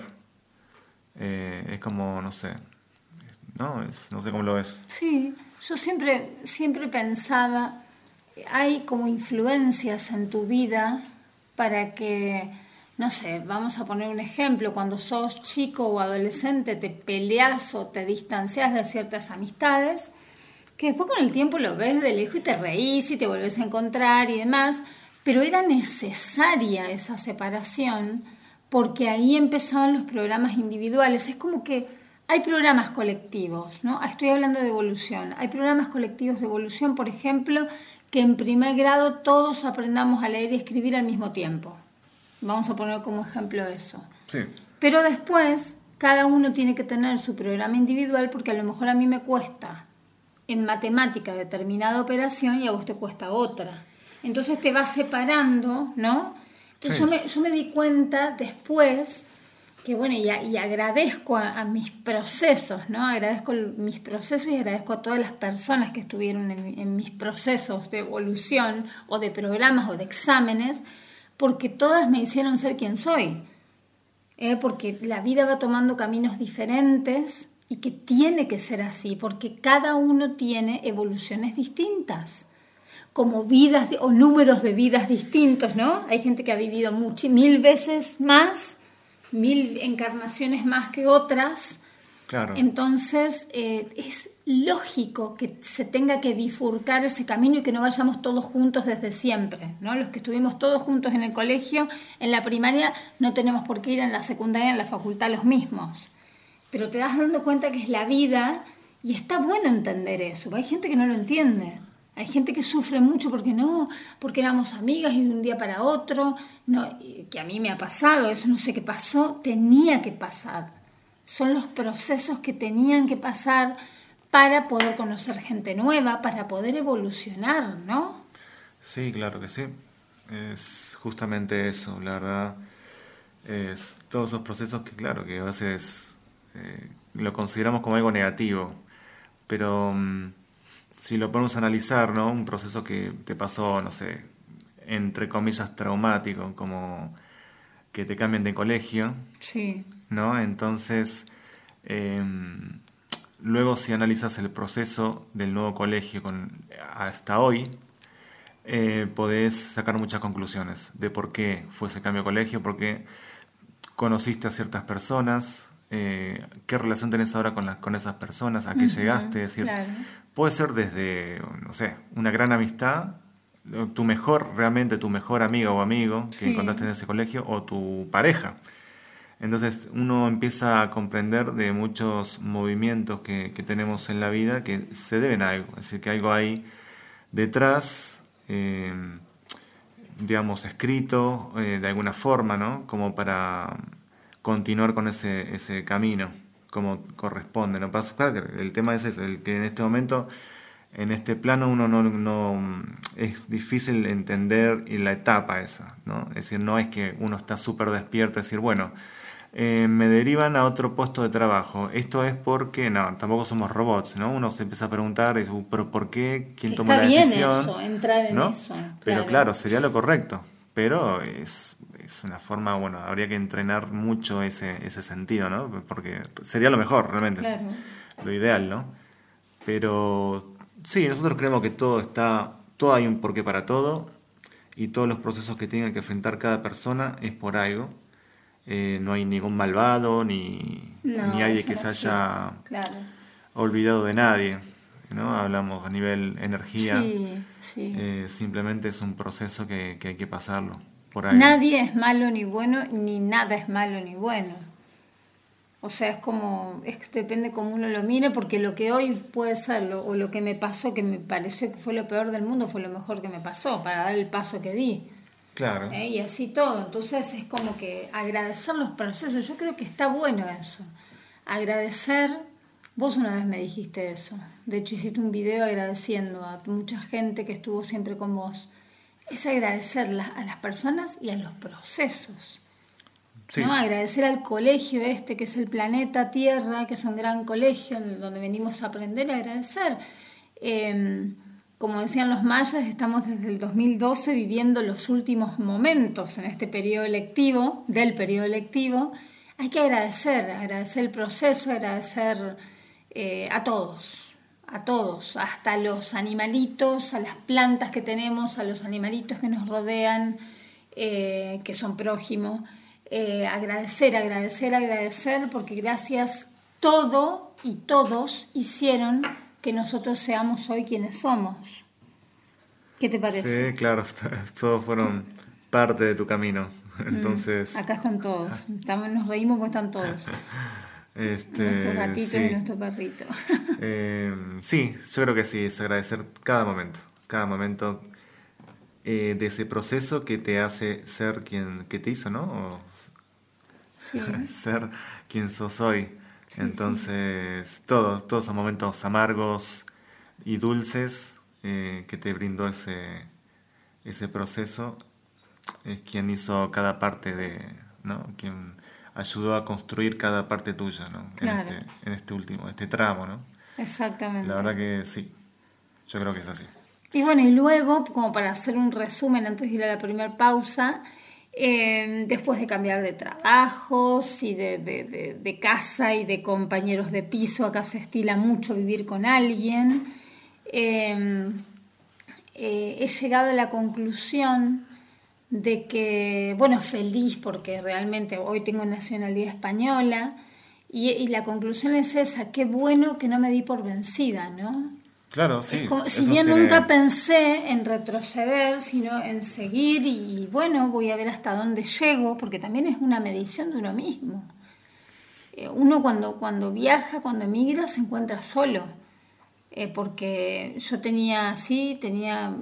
Eh, es como, no sé, ¿no? No sé cómo lo ves. Sí, yo siempre, siempre pensaba, hay como influencias en tu vida para que, no sé, vamos a poner un ejemplo, cuando sos chico o adolescente te peleas o te distancias de ciertas amistades, que después con el tiempo lo ves de lejos y te reís y te volvés a encontrar y demás, pero era necesaria esa separación porque ahí empezaban los programas individuales. Es como que hay programas colectivos, ¿no? Estoy hablando de evolución. Hay programas colectivos de evolución, por ejemplo, que en primer grado todos aprendamos a leer y escribir al mismo tiempo. Vamos a poner como ejemplo eso. Sí. Pero después, cada uno tiene que tener su programa individual porque a lo mejor a mí me cuesta en matemática determinada operación y a vos te cuesta otra. Entonces te vas separando, ¿no? Entonces Sí. yo, me, yo me di cuenta después que, bueno, y, a- y agradezco a, a mis procesos, ¿no? Agradezco mis procesos y agradezco a todas las personas que estuvieron en mis procesos de evolución o de programas o de exámenes, porque todas me hicieron ser quien soy. ¿eh? porque la vida va tomando caminos diferentes y que tiene que ser así, porque cada uno tiene evoluciones distintas, como vidas de- o números de vidas distintos, ¿no? Hay gente que ha vivido mucho, mil veces más, mil encarnaciones más que otras. Claro. Entonces eh, es lógico que se tenga que bifurcar ese camino y que no vayamos todos juntos desde siempre, ¿no? Los que estuvimos todos juntos en el colegio, en la primaria, no tenemos por qué ir en la secundaria, en la facultad los mismos. Pero te das dando cuenta que es la vida y está bueno entender eso. Hay gente que no lo entiende. Hay gente que sufre mucho porque no, porque éramos amigas y de un día para otro, que a mí me ha pasado, eso no sé qué pasó, tenía que pasar son los procesos que tenían que pasar para poder conocer gente nueva, para poder evolucionar, ¿no? Sí, claro que sí. Es justamente eso, la verdad. Es todos esos procesos que, claro, que a veces eh, lo consideramos como algo negativo, pero mm, si lo ponemos a analizar, ¿no? Un proceso que te pasó, no sé, entre comillas, traumático, como que te cambien de colegio, Sí, ¿no? Entonces, em, luego si analizas el proceso del nuevo colegio con, hasta hoy, eh, podés sacar muchas conclusiones de por qué fue ese cambio de colegio, por qué conociste a ciertas personas, eh, qué relación tenés ahora con, las con esas personas, a qué llegaste, es decir, claro. puede ser desde, no sé, una gran amistad, tu mejor, realmente tu mejor amiga o amigo que Sí. encontraste en ese colegio, o tu pareja. Entonces uno empieza a comprender de muchos movimientos que, que tenemos en la vida que se deben a algo, es decir, que algo hay detrás, eh, digamos, escrito eh, de alguna forma, ¿no? Como para continuar con ese, ese camino, como corresponde, ¿no? El tema es ese, el que en este momento, en este plano, uno no, no- es difícil entender y la etapa esa, ¿no? Es decir, no es que uno está súper despierto, es decir, bueno, eh, me derivan a otro puesto de trabajo. Esto es porque, no, tampoco somos robots, ¿no? Uno se empieza a preguntar, "Uh, ¿pero por qué? ¿Quién tomó está la bien decisión? eso, entrar en ¿no? eso, Pero claro. claro, sería lo correcto. Pero es, es una forma, bueno, habría que entrenar mucho ese, ese sentido, ¿no? Porque sería lo mejor, realmente. Claro. Lo ideal, ¿no? Pero sí, nosotros creemos que todo está, todo hay un porqué para todo y todos los procesos que tenga que enfrentar cada persona es por algo. Eh, no hay ningún malvado ni, No, ni nadie que no se haya Claro. olvidado de nadie, ¿no? Hablamos a nivel energía. Sí, sí. Eh, simplemente es un proceso que, que hay que pasarlo por ahí. Nadie es malo ni bueno, ni nada es malo ni bueno. O sea, es como, es que depende cómo uno lo mire, porque lo que hoy puede ser, lo- o lo que me pasó, que me pareció que fue lo peor del mundo, fue lo mejor que me pasó, para dar el paso que di. Claro. ¿eh? Y así todo. Entonces es como que agradecer los procesos. Yo creo que está bueno eso. Agradecer. Vos una vez me dijiste eso. De hecho, hiciste un video agradeciendo a mucha gente que estuvo siempre con vos. Es agradecer a las personas y a los procesos. Sí. ¿no? Agradecer al colegio este, que es el planeta Tierra, que es un gran colegio en donde venimos a aprender a agradecer. Eh, como decían los mayas, estamos desde el 2012 viviendo los últimos momentos en este periodo electivo, del periodo electivo. Hay que agradecer, agradecer el proceso, agradecer eh, a todos, a todos, hasta los animalitos, a las plantas que tenemos, a los animalitos que nos rodean, eh, que son prójimos. Eh, agradecer, agradecer, agradecer, porque gracias todo y todos hicieron que nosotros seamos hoy quienes somos. ¿Qué te parece? Sí, claro, todos fueron parte de tu camino. Entonces, Mm, Acá están todos. Estamos, nos reímos porque están todos. este, Nuestros gatitos sí. y nuestro perrito. Eh, sí, yo creo que sí, es agradecer cada momento, cada momento eh, de ese proceso que te hace ser quien que te hizo, ¿no? O Sí. ser quien sos hoy. Entonces, todos, todos esos momentos amargos y dulces eh, que te brindó ese, ese proceso es quien hizo cada parte de, ¿no? Quien ayudó a construir cada parte tuya, ¿no? Claro. En, este, en este último, este tramo, ¿no? Exactamente. La verdad que sí, yo creo que es así. Y bueno, y luego, como para hacer un resumen antes de ir a la primera pausa, eh, después de cambiar de trabajos y de, de- de- de casa y de compañeros de piso, acá se estila mucho vivir con alguien, eh, eh, he llegado a la conclusión de que, bueno, feliz porque realmente hoy tengo nacionalidad española y, y la conclusión es esa, qué bueno que no me di por vencida, ¿no? Claro, sí. Como- si bien tiene- nunca pensé en retroceder, sino en seguir y bueno, voy a ver hasta dónde llego, porque también es una medición de uno mismo. Eh, Uno cuando, cuando viaja, cuando emigra, se encuentra solo, Eh, porque yo tenía así, tenía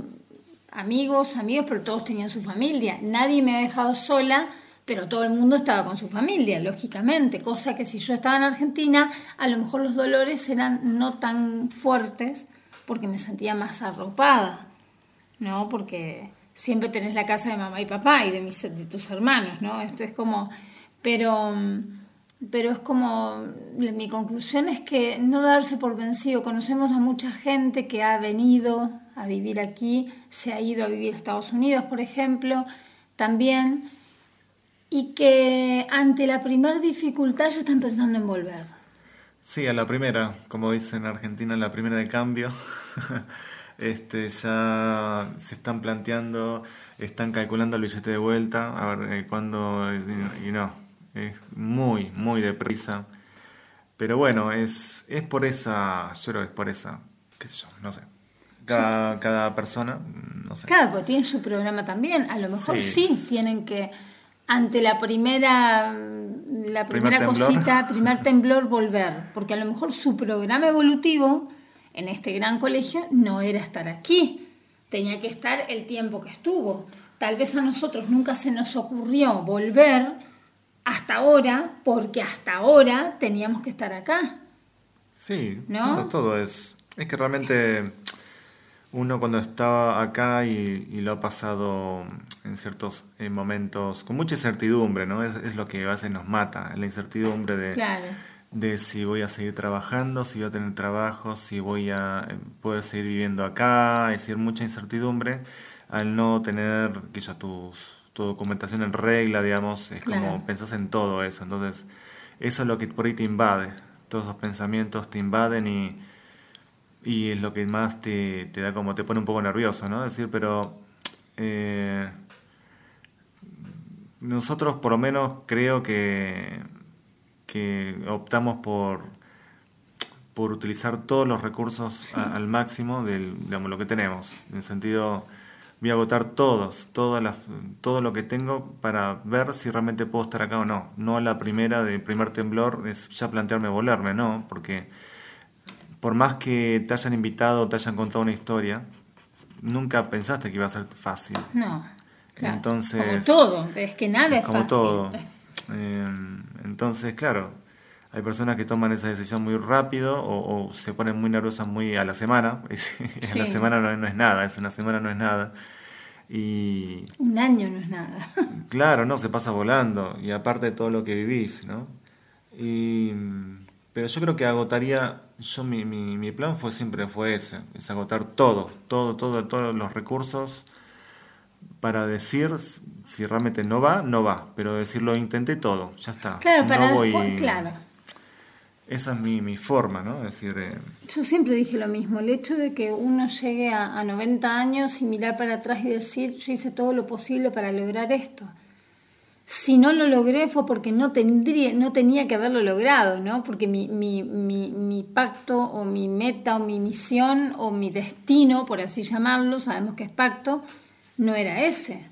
amigos, amigos, pero todos tenían su familia. Nadie me ha dejado sola, pero todo el mundo estaba con su familia, lógicamente. Cosa que si yo estaba en Argentina, a lo mejor los dolores eran no tan fuertes porque me sentía más arropada, ¿no? Porque siempre tenés la casa de mamá y papá y de, mis, de tus hermanos, ¿no? Esto es como... Pero, pero es como... Mi conclusión es que no darse por vencido. Conocemos a mucha gente que ha venido a vivir aquí, se ha ido a vivir a Estados Unidos, por ejemplo, también, y que ante la primera dificultad ya están pensando en volver. Sí, a la primera, como dicen en Argentina, la primera de cambio. este, ya se están planteando, están calculando el billete de vuelta, a ver eh, cuándo, y, no, es muy, muy deprisa. Pero bueno, es, es por esa, yo creo que es por esa, qué sé yo, no sé. Cada, cada persona, no sé. Claro, porque tienen su programa también. A lo mejor sí, Sí. tienen que, ante la primera, la Primer primera temblor. cosita, primer temblor, volver. Porque a lo mejor su programa evolutivo en este gran colegio no era estar aquí. Tenía que estar el tiempo que estuvo. tal vez a nosotros nunca se nos ocurrió volver hasta ahora, porque hasta ahora teníamos que estar acá. Sí, ¿No? todo, todo es. Es que realmente uno cuando estaba acá y, y lo ha pasado en ciertos eh, momentos con mucha incertidumbre, ¿no? Es, es lo que a veces nos mata, la incertidumbre de, Claro. de si voy a seguir trabajando, si voy a tener trabajo, si voy a eh, poder seguir viviendo acá, es decir, mucha incertidumbre al no tener quizá tus, tu documentación en regla, digamos, es Claro. como pensás en todo eso, entonces eso es lo que por ahí te invade, todos esos pensamientos te invaden y, y es lo que más te, te da como, te pone un poco nervioso, ¿no? Es decir, pero eh, nosotros por lo menos creo que, que optamos por, por utilizar todos los recursos a- al máximo del, digamos, lo que tenemos. En el sentido, voy a agotar todos, todas las, todo lo que tengo para ver si realmente puedo estar acá o no. No a la primera, de primer temblor, es ya plantearme volarme, ¿no? Porque por más que te hayan invitado, te hayan contado una historia, nunca pensaste que iba a ser fácil. No. claro. Entonces- Como todo, es que nada es como fácil. todo. Eh, entonces, claro, hay personas que toman esa decisión muy rápido o, o se ponen muy nerviosas muy a la semana. En la Sí. semana no, no es nada, es una semana no es nada. Y Un año no es nada. claro, no, se pasa volando. Y aparte de todo lo que vivís, ¿no? Y, pero yo creo que agotaría, yo mi, mi, mi plan fue siempre fue ese, es agotar todo, todo, todo, todos los recursos para decir si realmente no va, no va, pero decir lo intenté todo, ya está. Claro, para no voy, después, claro. Esa es mi, mi forma, ¿no? Es decir, eh, Yo siempre dije lo mismo, el hecho de que uno llegue a, a 90 años y mirar para atrás y decir, yo hice todo lo posible para lograr esto. Si no lo logré fue porque no, tendría, no tenía que haberlo logrado, ¿no? Porque mi, mi, mi, mi pacto o mi meta o mi misión o mi destino, por así llamarlo, sabemos que es pacto, no era ese.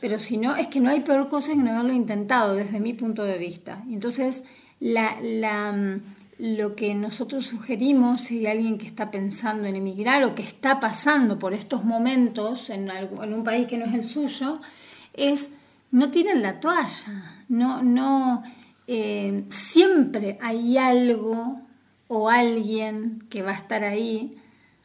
Pero si no, es que no hay peor cosa que no haberlo intentado desde mi punto de vista. Entonces, la, la, mm, lo que nosotros sugerimos, si hay alguien que está pensando en emigrar o que está pasando por estos momentos en, en un país que no es el suyo, es no tiren la toalla. No, no, eh, siempre hay algo o alguien que va a estar ahí,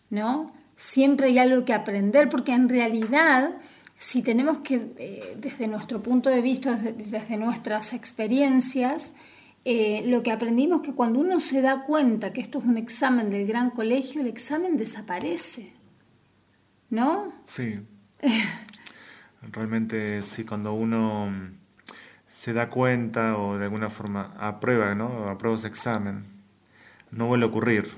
¿no? Siempre hay algo que aprender, porque en realidad, si tenemos que, eh, desde nuestro punto de vista, desde, desde nuestras experiencias, eh, lo que aprendimos que cuando uno se da cuenta que esto es un examen del gran colegio, el examen desaparece, ¿no? sí. Realmente sí, cuando uno mm, se da cuenta o de alguna forma aprueba, ¿no? Aprueba ese examen, no vuelve a ocurrir.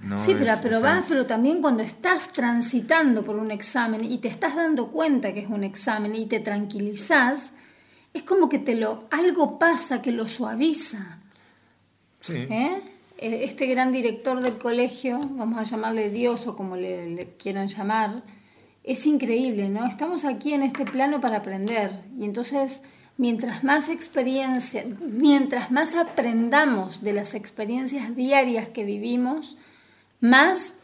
¿no? Sí, pero, Es- es- pero también cuando estás transitando por un examen y te estás dando cuenta que es un examen y te tranquilizás, es como que te lo algo pasa que lo suaviza. Sí. ¿eh? Eh, Este gran director del colegio, vamos a llamarle Dios o como le, le quieran llamar, es increíble, ¿no? Estamos aquí en este plano para aprender y entonces mientras más experiencia, mientras más aprendamos de las experiencias diarias que vivimos, más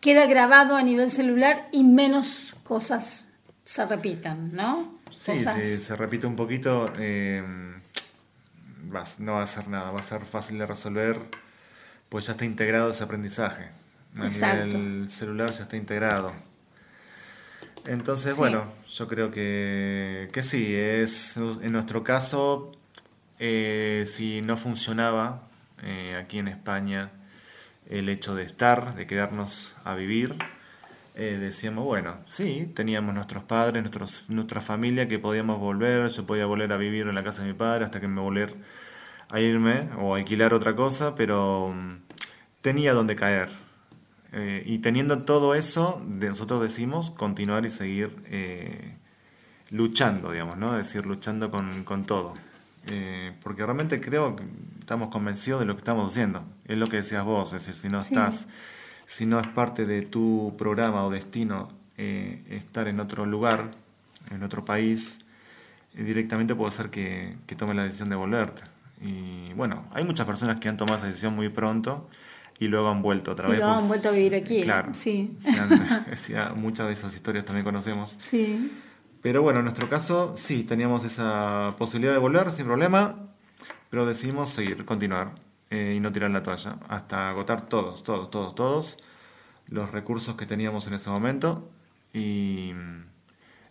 queda grabado a nivel celular y menos cosas se repitan, ¿no? Sí, Cosas- si se repite un poquito, eh, vas- no va a ser nada, va a ser fácil de resolver, pues ya está integrado ese aprendizaje. A Exacto. nivel celular ya está integrado. Entonces, Sí. bueno, yo creo que, que sí, es en nuestro caso, eh, si no funcionaba eh, aquí en España el hecho de estar, de quedarnos a vivir, eh, decíamos, bueno, sí, teníamos nuestros padres, nuestros, nuestra familia que podíamos volver, yo podía volver a vivir en la casa de mi padre hasta que me volver a irme o alquilar otra cosa, pero mm, tenía donde caer. Eh, y teniendo todo eso, nosotros decimos continuar y seguir eh, luchando, digamos, ¿no? Es decir, luchando con, con todo. Eh, porque realmente creo que estamos convencidos de lo que estamos haciendo. Es lo que decías vos, es decir, si no Sí. estás, si no es parte de tu programa o destino estar en otro lugar, en otro país, directamente puede ser que, que tomes la decisión de volverte. Y bueno, hay muchas personas que han tomado esa decisión muy pronto y luego han vuelto otra Y vez. luego han pues, vuelto a vivir aquí, Claro. sí. Han- muchas de esas historias también conocemos. Sí. Pero bueno, en nuestro caso sí, teníamos esa posibilidad de volver sin problema, pero decidimos seguir, continuar eh, y no tirar la toalla, hasta agotar todos, todos, todos, todos los recursos que teníamos en ese momento y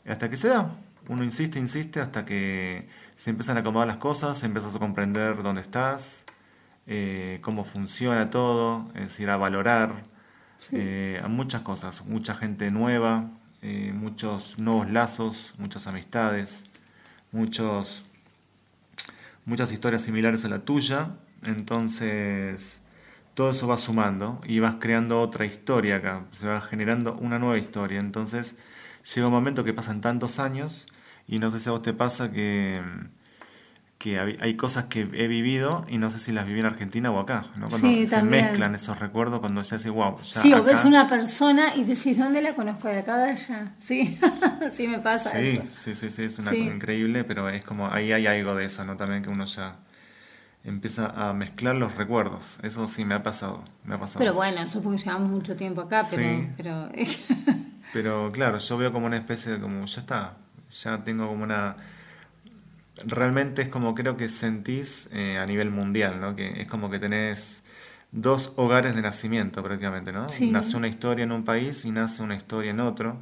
hasta que se da. Uno insiste, insiste hasta que se empiezan a acomodar las cosas, empiezas a comprender dónde estás, eh, cómo funciona todo, es decir, a valorar eh, a muchas cosas, mucha gente nueva, eh, muchos nuevos lazos, muchas amistades, muchos, muchas historias similares a la tuya. Entonces, todo eso va sumando y vas creando otra historia acá, se va generando una nueva historia. Entonces, llega un momento que pasan tantos años y no sé si a vos te pasa que, que hay cosas que he vivido y no sé si las viví en Argentina o acá, ¿no? Cuando Sí, se también. mezclan esos recuerdos, cuando ya decís, wow, ya Sí, o ves una persona y decís, ¿dónde la conozco? ¿De acá de allá? Sí, sí me pasa Sí, eso. sí, sí, sí, es una Sí. cosa increíble, pero es como, ahí hay algo de eso, ¿no? También que uno ya empieza a mezclar los recuerdos. Eso sí me ha pasado, me ha pasado. Pero bueno, eso porque llevamos mucho tiempo acá, pero... Sí. pero Pero claro, yo veo como una especie de como, ya está, ya tengo como una... Realmente es como creo que sentís eh, a nivel mundial, ¿no? Que es como que tenés dos hogares de nacimiento prácticamente, ¿no? Sí. Nace una historia en un país y nace una historia en otro.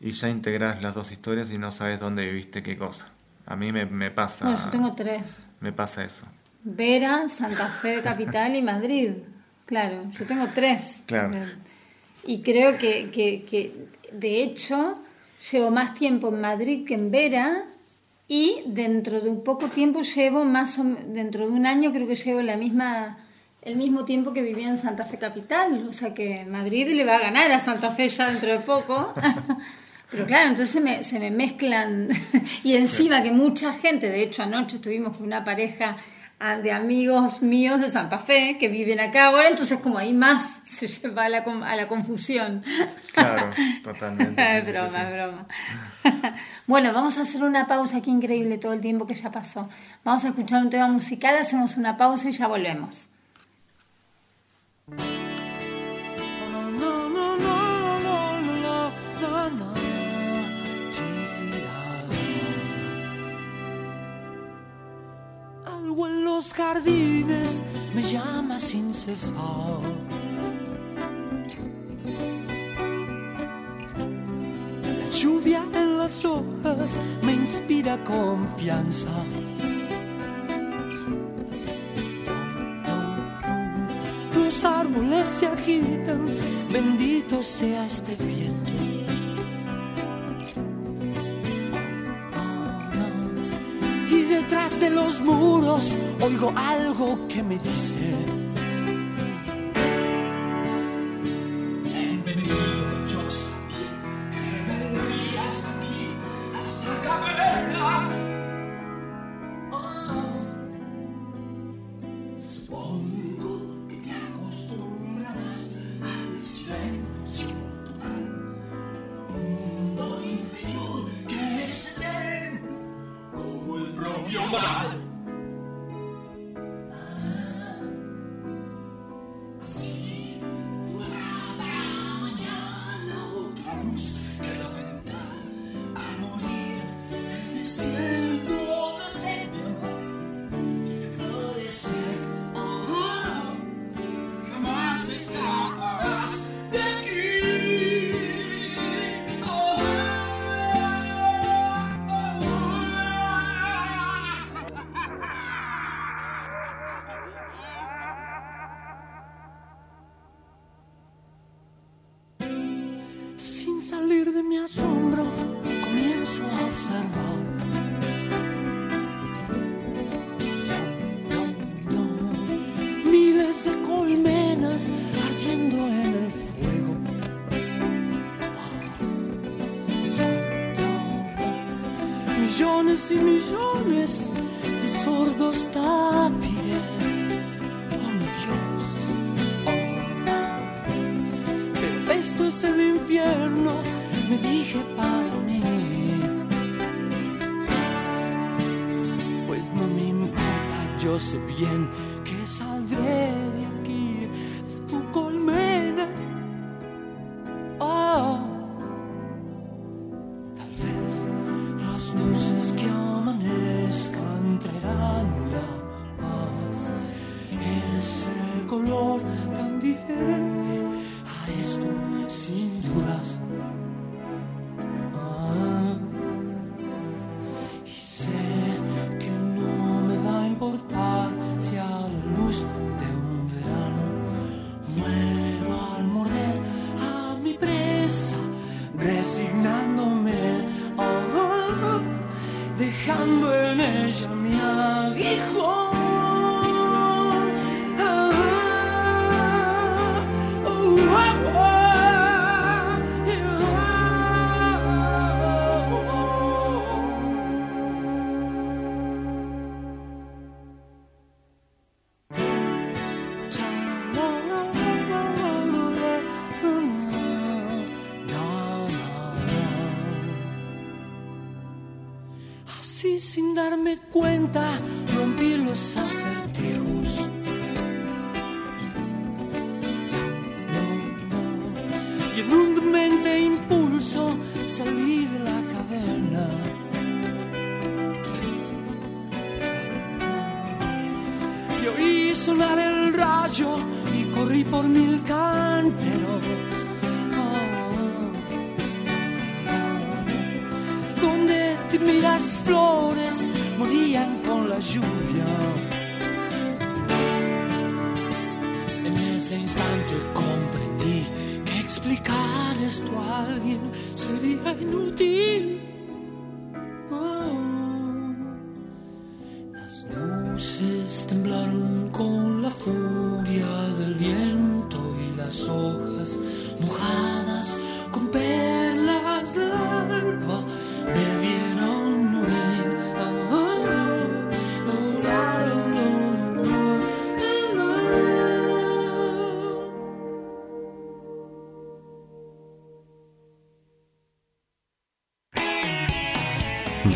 Y ya integrás las dos historias y no sabes dónde viviste qué cosa. A mí me, me pasa... bueno, yo tengo tres. Me pasa eso. Vera, Santa Fe Capital y Madrid. Claro, yo tengo tres. Claro. Y creo que, que, que, de hecho, llevo más tiempo en Madrid que en Vera y dentro de un poco tiempo llevo más o dentro de un año creo que llevo la misma el mismo tiempo que vivía en Santa Fe Capital, o sea que Madrid le va a ganar a Santa Fe ya dentro de poco. Pero claro, entonces se me, se me mezclan. y encima que mucha gente, de hecho anoche estuvimos con una pareja de amigos míos de Santa Fe que viven acá ahora, entonces como ahí más se lleva a la, a la confusión. Claro, totalmente. es sí, sí, broma, sí. es broma. bueno, vamos a hacer una pausa, qué increíble todo el tiempo que ya pasó. Vamos a escuchar un tema musical, hacemos una pausa y ya volvemos. Los jardines me llama sin cesar. La lluvia en las hojas me inspira confianza. Los árboles se agitan, bendito sea este viento. De los muros oigo algo que me dice. Millones y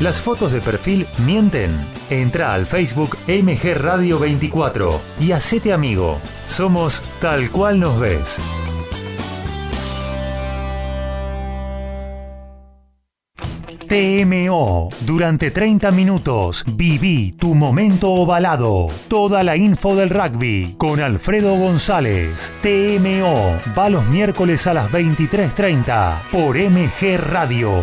Las fotos de perfil mienten. Entra al Facebook MG Radio 24 y hacete amigo. Somos tal cual nos ves. TMO. Durante 30 minutos viví tu momento ovalado. Toda la info del rugby con Alfredo González. TMO. Va los miércoles a las 23.30 por MG Radio.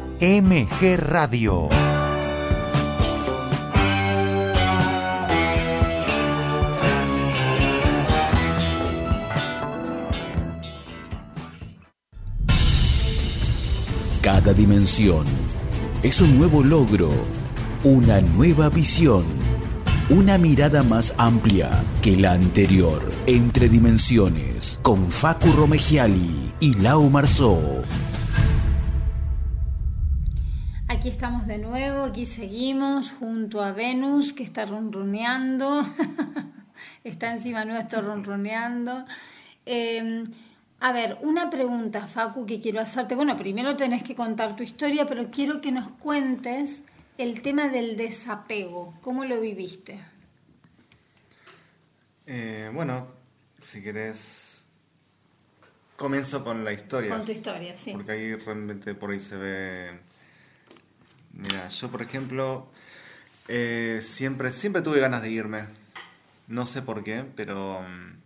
MG Radio. Cada dimensión es un nuevo logro, una nueva visión, una mirada más amplia que la anterior, entre dimensiones, con Facu Romegiali y Lau Marzó. Aquí estamos de nuevo, aquí seguimos junto a Venus que está ronroneando, está encima nuestro ronroneando. Eh, a ver, una pregunta, Facu, que quiero hacerte. Bueno, primero tenés que contar tu historia, pero quiero que nos cuentes el tema del desapego. ¿Cómo lo viviste? Eh, bueno, si querés, comienzo con la historia. Con tu historia, sí. Porque ahí realmente por ahí se ve. Mira, yo por ejemplo, eh, siempre, siempre tuve ganas de irme. No sé por qué, pero mm,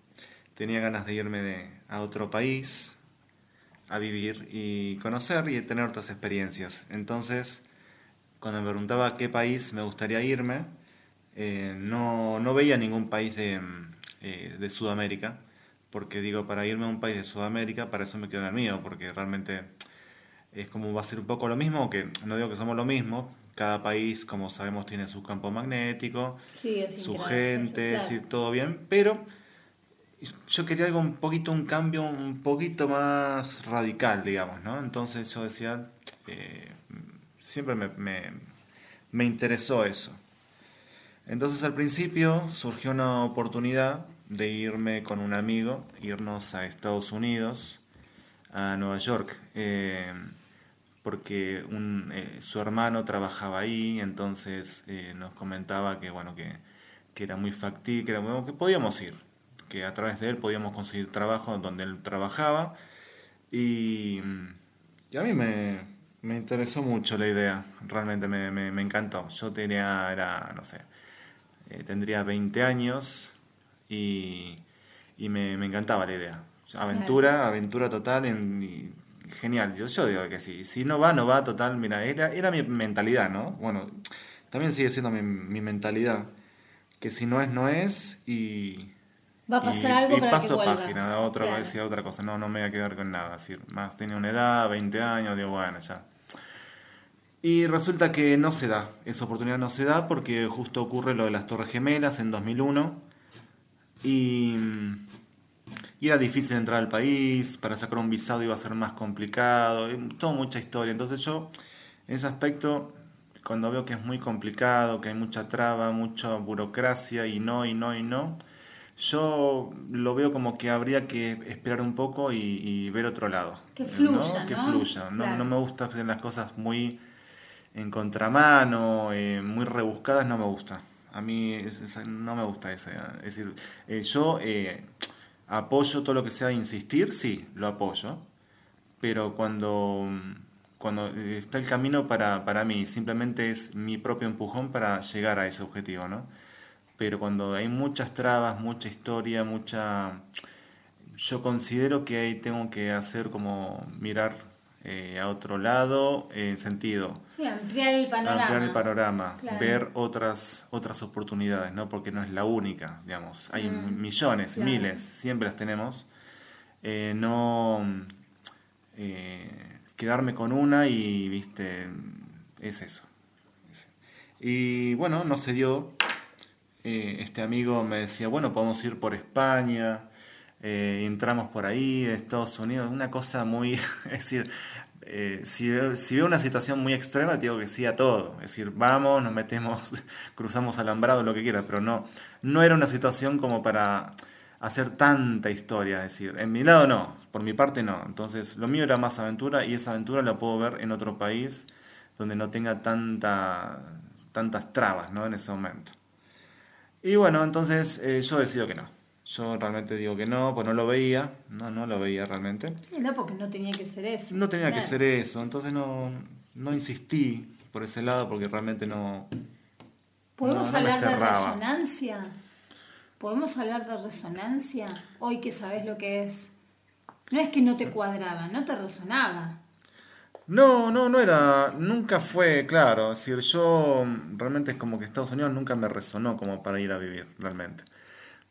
tenía ganas de irme a otro país a vivir y conocer y tener otras experiencias. Entonces, cuando me preguntaba qué país me gustaría irme, eh, no, no veía ningún país de, mm, eh, de Sudamérica, porque digo, para irme a un país de Sudamérica, para eso me quedo en el mío, porque realmente es como va a ser un poco lo mismo, que no digo que somos lo mismo, cada país, como sabemos, tiene su campo magnético, Sí, su gente, sí, todo bien, pero yo quería algo un poquito, un cambio un poquito más radical, digamos, ¿no? Entonces yo decía, eh, siempre me, me- me interesó eso. Entonces al principio surgió una oportunidad de irme con un amigo, irnos a Estados Unidos, a Nueva York, eh, porque un, eh, su hermano trabajaba ahí, entonces eh, nos comentaba que bueno que, que era muy factible, que, era, bueno, que podíamos ir, que a través de él podíamos conseguir trabajo donde él trabajaba y, y a mí me, me interesó mucho la idea, realmente me, me, me encantó. Yo tenía, era, no sé, eh, tendría 20 años y, y me, me encantaba la idea. Aventura, aventura total, en, y genial. Yo, yo digo que sí. Si no va, no va, total. Mira, era, era mi mentalidad, ¿no? Bueno, también sigue siendo mi, mi mentalidad. Que si no es, no es y... Va a pasar y- algo y para que paso vuelvas. página, a otra, Claro. decía otra cosa. No, no me voy a quedar con nada. Decir, más tenía una edad, 20 años, digo, bueno, ya. Y resulta que no se da, esa oportunidad no se da porque justo ocurre lo de las Torres Gemelas en 2001 y, y era difícil entrar al país, para sacar un visado iba a ser más complicado, y todo mucha historia. Entonces yo, en ese aspecto, cuando veo que es muy complicado, que hay mucha traba, mucha burocracia y no, y no, y no, yo lo veo como que habría que esperar un poco y, y ver otro lado. Que fluya, Que ¿no? fluya. No, Claro. no me gusta hacer las cosas muy en contramano, eh, muy rebuscadas, no me gusta. A mí es- es- no me gusta esa. Es decir, eh, yo eh, apoyo todo lo que sea insistir, sí, lo apoyo. Pero cuando, cuando está el camino para, para mí, simplemente es mi propio empujón para llegar a ese objetivo, ¿no? Pero cuando hay muchas trabas, mucha historia, mucha... Yo considero que ahí tengo que hacer como mirar eh, a otro lado, en sentido, Sí, ampliar el panorama. ampliar el panorama, Claro. ver otras, otras oportunidades, ¿no? Porque no es la única, digamos. Hay Mm, millones, claro. miles, siempre las tenemos. Eh, no eh, quedarme con una y, viste, es eso. Es- Y bueno, no se dio. Este amigo me decía, bueno, podemos ir por España, eh, entramos por ahí, Estados Unidos, una cosa muy, es decir, eh, si, si veo una situación muy extrema, digo que sí a todo, es decir, vamos, nos metemos, cruzamos alambrado, lo que quieras, pero no, no era una situación como para hacer tanta historia, es decir, en mi lado no, por mi parte no, entonces lo mío era más aventura y esa aventura la puedo ver en otro país donde no tenga tanta, tantas trabas, ¿no? En ese momento. Y bueno, entonces eh, yo decido que no. Yo realmente digo que no, pues no lo veía, no, no lo veía realmente. No, porque no tenía que ser eso. No tenía que ser eso, entonces no, no insistí por ese lado porque realmente no... ¿Podemos No, no me hablar de resonancia? ¿Podemos hablar de resonancia? Hoy que sabes lo que es. No es que no te cuadraba, no te resonaba. No, no, no era, nunca fue claro. Es decir, yo realmente es como que Estados Unidos nunca me resonó como para ir a vivir, realmente.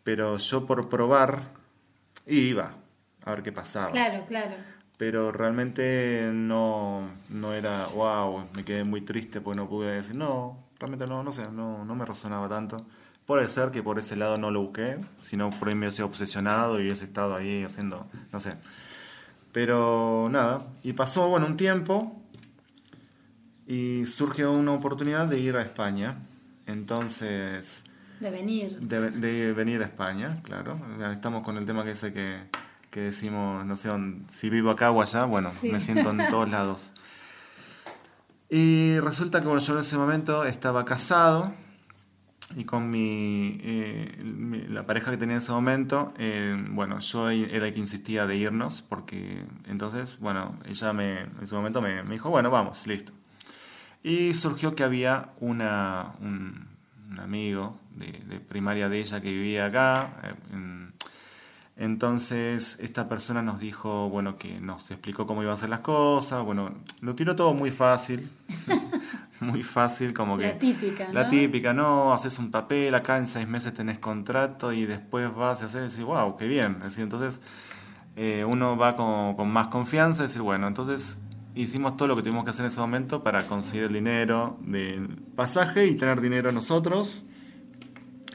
Pero yo por probar, iba a ver qué pasaba. Claro, claro. Pero realmente no, no era, wow, me quedé muy triste porque no pude decir, no, realmente no, no sé, no, no me resonaba tanto. Puede ser que por ese lado no lo busqué, sino por ahí me hubiese obsesionado y hubiese estado ahí haciendo, no sé. Pero nada, y pasó, bueno, un tiempo y surgió una oportunidad de ir a España. Entonces, De venir. de, de venir a España, claro. Estamos con el tema que ese que, que decimos, no sé, si vivo acá o allá, bueno, Sí. me siento en todos lados. Y resulta que bueno, yo en ese momento estaba casado y con mi, eh, mi- la pareja que tenía en ese momento, eh, bueno, yo era el que insistía de irnos porque entonces, bueno, ella me, en ese momento me, me dijo, bueno, vamos, listo. Y surgió que había una, un, un amigo de, de primaria de ella que vivía acá. eh, en- entonces esta persona nos dijo, bueno, que nos explicó cómo iban a ser las cosas. Bueno, lo tiró todo muy fácil. muy fácil, como que... La típica, La típica, no, haces un papel, acá en seis meses tenés contrato y después vas a hacer y decís, wow, qué bien. Es decir, entonces eh, uno va con, con más confianza y decir, bueno, entonces hicimos todo lo que tuvimos que hacer en ese momento para conseguir el dinero del pasaje y tener dinero nosotros.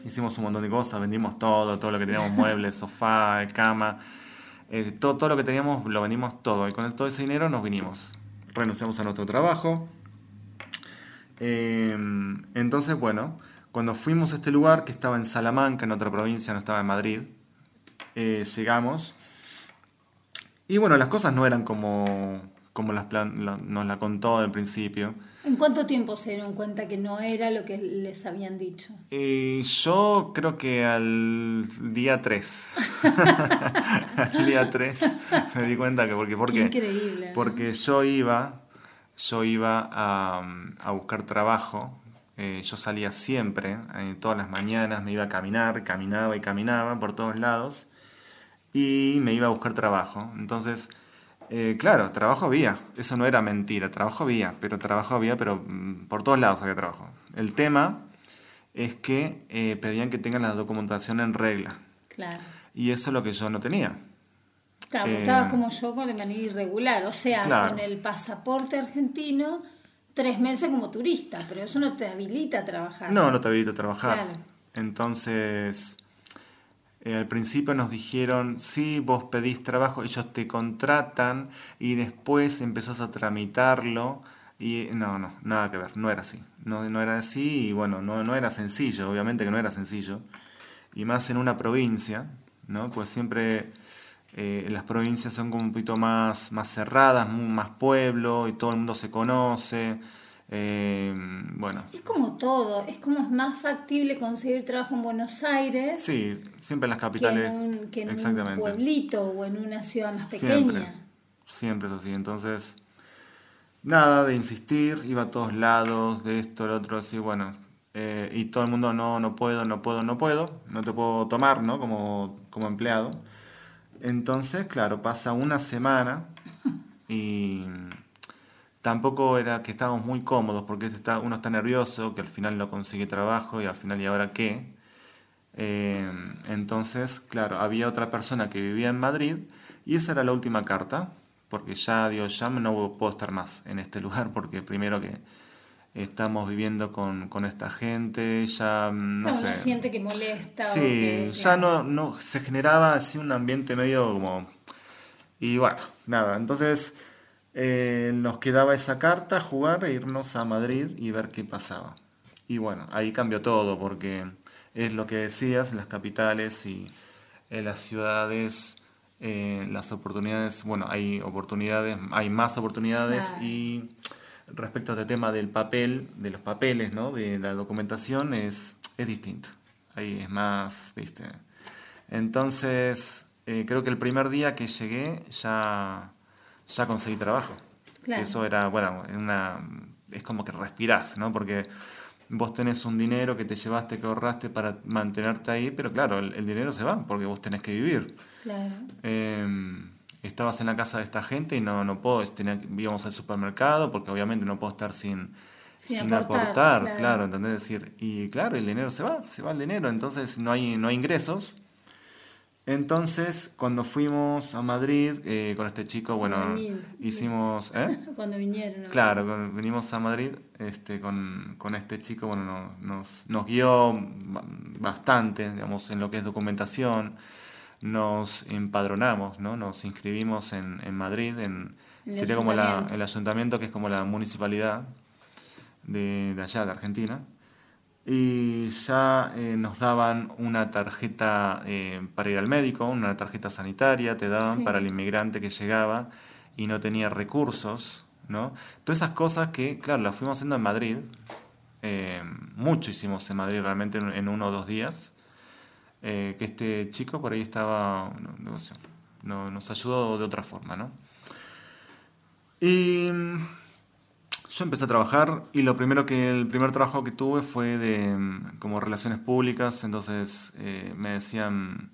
Hicimos un montón de cosas, vendimos todo, todo lo que teníamos, muebles, sofá, cama, eh, todo, todo lo que teníamos lo vendimos todo y con todo ese dinero nos vinimos. Renunciamos a nuestro trabajo. Eh, entonces, bueno, cuando fuimos a este lugar que estaba en Salamanca, en otra provincia, no estaba en Madrid, eh, llegamos y bueno, las cosas no eran como, como las plan- la- nos la contó al principio. ¿En cuánto tiempo se dieron cuenta que no era lo que les habían dicho? Y yo creo que al día 3. al día 3 me di cuenta que porque, porque, increíble. ¿no? porque yo iba, yo iba a, a buscar trabajo. eh, yo salía siempre, eh, todas las mañanas me iba a caminar, caminaba y caminaba por todos lados y me iba a buscar trabajo. Entonces, eh, claro, trabajo había, eso no era mentira, trabajo había, pero trabajo había, pero mm, por todos lados había trabajo. El tema es que eh, pedían que tengan la documentación en regla Claro. y eso es lo que yo no tenía. Claro, Eh, vos estabas como yo de manera irregular, o sea, Claro. con el pasaporte argentino, tres meses como turista, pero eso no te habilita a trabajar. No, no te habilita a trabajar. Claro. Entonces, eh, al principio nos dijeron, sí, vos pedís trabajo, ellos te contratan y después empezás a tramitarlo. Y no, no, nada que ver, no era así. No, no era así y bueno, no, no era sencillo, obviamente que no era sencillo. Y más en una provincia, ¿no? Pues siempre eh, las provincias son como un poquito más, más cerradas, más pueblo y todo el mundo se conoce. Eh, bueno, Es como todo, es como es más factible conseguir trabajo en Buenos Aires Sí, siempre en las que capitales. en, un, que en un pueblito o en una ciudad más pequeña. Siempre. Siempre es así. Entonces, nada de insistir, iba a todos lados, de esto, lo otro, así, bueno. eh, y todo el mundo, no, no puedo, no puedo, no puedo, no te puedo tomar, ¿no? Como, como empleado. Entonces, claro, pasa una semana y tampoco era que estábamos muy cómodos porque está, uno está nervioso, que al final no consigue trabajo y al final, ¿y ahora qué? Eh, entonces, claro, había otra persona que vivía en Madrid y esa era la última carta, porque ya, Dios, ya no puedo estar más en este lugar, porque primero que estamos viviendo con, con esta gente, ya mm, no No, sé. uno siente que molesta o Sí, que, ya no, no se generaba así un ambiente medio como... Y bueno, nada, entonces eh, nos quedaba esa carta, jugar e irnos a Madrid y ver qué pasaba. Y bueno, ahí cambió todo porque es lo que decías, las capitales y en las ciudades, eh, las oportunidades, bueno, hay oportunidades, hay más oportunidades y respecto a este tema del papel, de los papeles, ¿no? De la documentación, es, es distinto. Ahí es más, ¿viste? Entonces, eh, creo que el primer día que llegué ya, ya conseguí trabajo. Claro. Eso era, bueno, una, es como que respirás, ¿no? Porque vos tenés un dinero que te llevaste, que ahorraste para mantenerte ahí, pero claro, el, el dinero se va porque vos tenés que vivir. Claro. Eh, estabas en la casa de esta gente y no, no puedo, tenía, íbamos al supermercado porque obviamente no puedo estar sin, Sin sin, aportar, aportar, claro. claro. ¿entendés? Decir, y claro, el dinero se va, se va el dinero, entonces no hay, no hay ingresos. Entonces, cuando fuimos a Madrid eh, con este chico, bueno, hicimos... ¿eh? Cuando vinieron. ¿no? Claro, cuando venimos a Madrid este, con, con este chico, bueno, no- nos, nos guió ba- bastante, digamos, en lo que es documentación. Nos empadronamos, ¿no? Nos inscribimos en, en Madrid, en, el sería como la- el ayuntamiento, que es como la municipalidad de, de allá, de Argentina. Y ya eh, nos daban una tarjeta eh, para ir al médico, una tarjeta sanitaria, te daban Sí. para el inmigrante que llegaba y no tenía recursos, ¿no? Todas esas cosas que, claro, las fuimos haciendo en Madrid. eh, mucho hicimos en Madrid realmente en, en uno o dos días. que este chico por ahí estaba, no, no sé, no- nos ayudó de otra forma, ¿no? Y yo empecé a trabajar y lo primero que, el primer trabajo que tuve fue de mm, como relaciones públicas, entonces eh, me decían,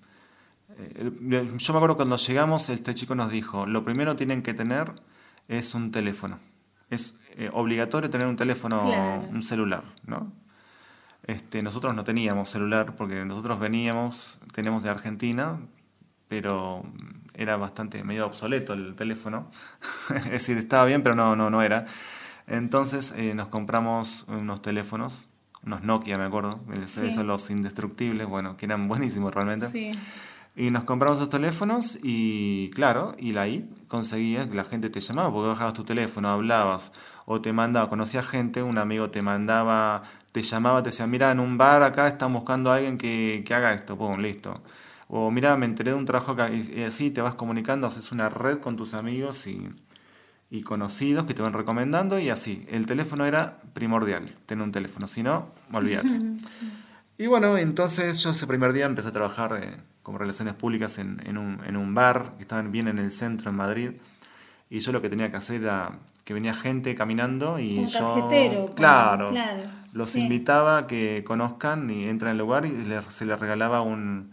eh, yo me acuerdo cuando llegamos, este chico nos dijo, lo primero tienen que tener es un teléfono. Es eh, obligatorio tener un teléfono, Claro. un celular, ¿no? Este, nosotros no teníamos celular porque nosotros veníamos, teníamos de Argentina, pero era bastante medio obsoleto el teléfono. es decir, estaba bien, pero no, no, no era. Entonces eh, nos compramos unos teléfonos, unos Nokia, me acuerdo, esos Sí. los indestructibles, bueno, que eran buenísimos realmente. Sí. Y nos compramos los teléfonos y claro, y ahí conseguías que la gente te llamaba porque bajabas tu teléfono, hablabas o te mandaba, conocías gente, un amigo te mandaba, te llamaba, te decía, mira, en un bar acá están buscando a alguien que, que haga esto, pum, listo. O mira, me enteré de un trabajo acá y, y así te vas comunicando, haces una red con tus amigos y, y conocidos que te van recomendando y así. El teléfono era primordial, tener un teléfono, si no, olvídate. Y bueno, entonces yo ese primer día empecé a trabajar eh, como relaciones públicas en, en un, en un bar que estaba bien en el centro, en Madrid. Y yo lo que tenía que hacer era que venía gente caminando y Un yo... claro, claro, los sí. invitaba a que conozcan y entran al lugar y les- se les regalaba un,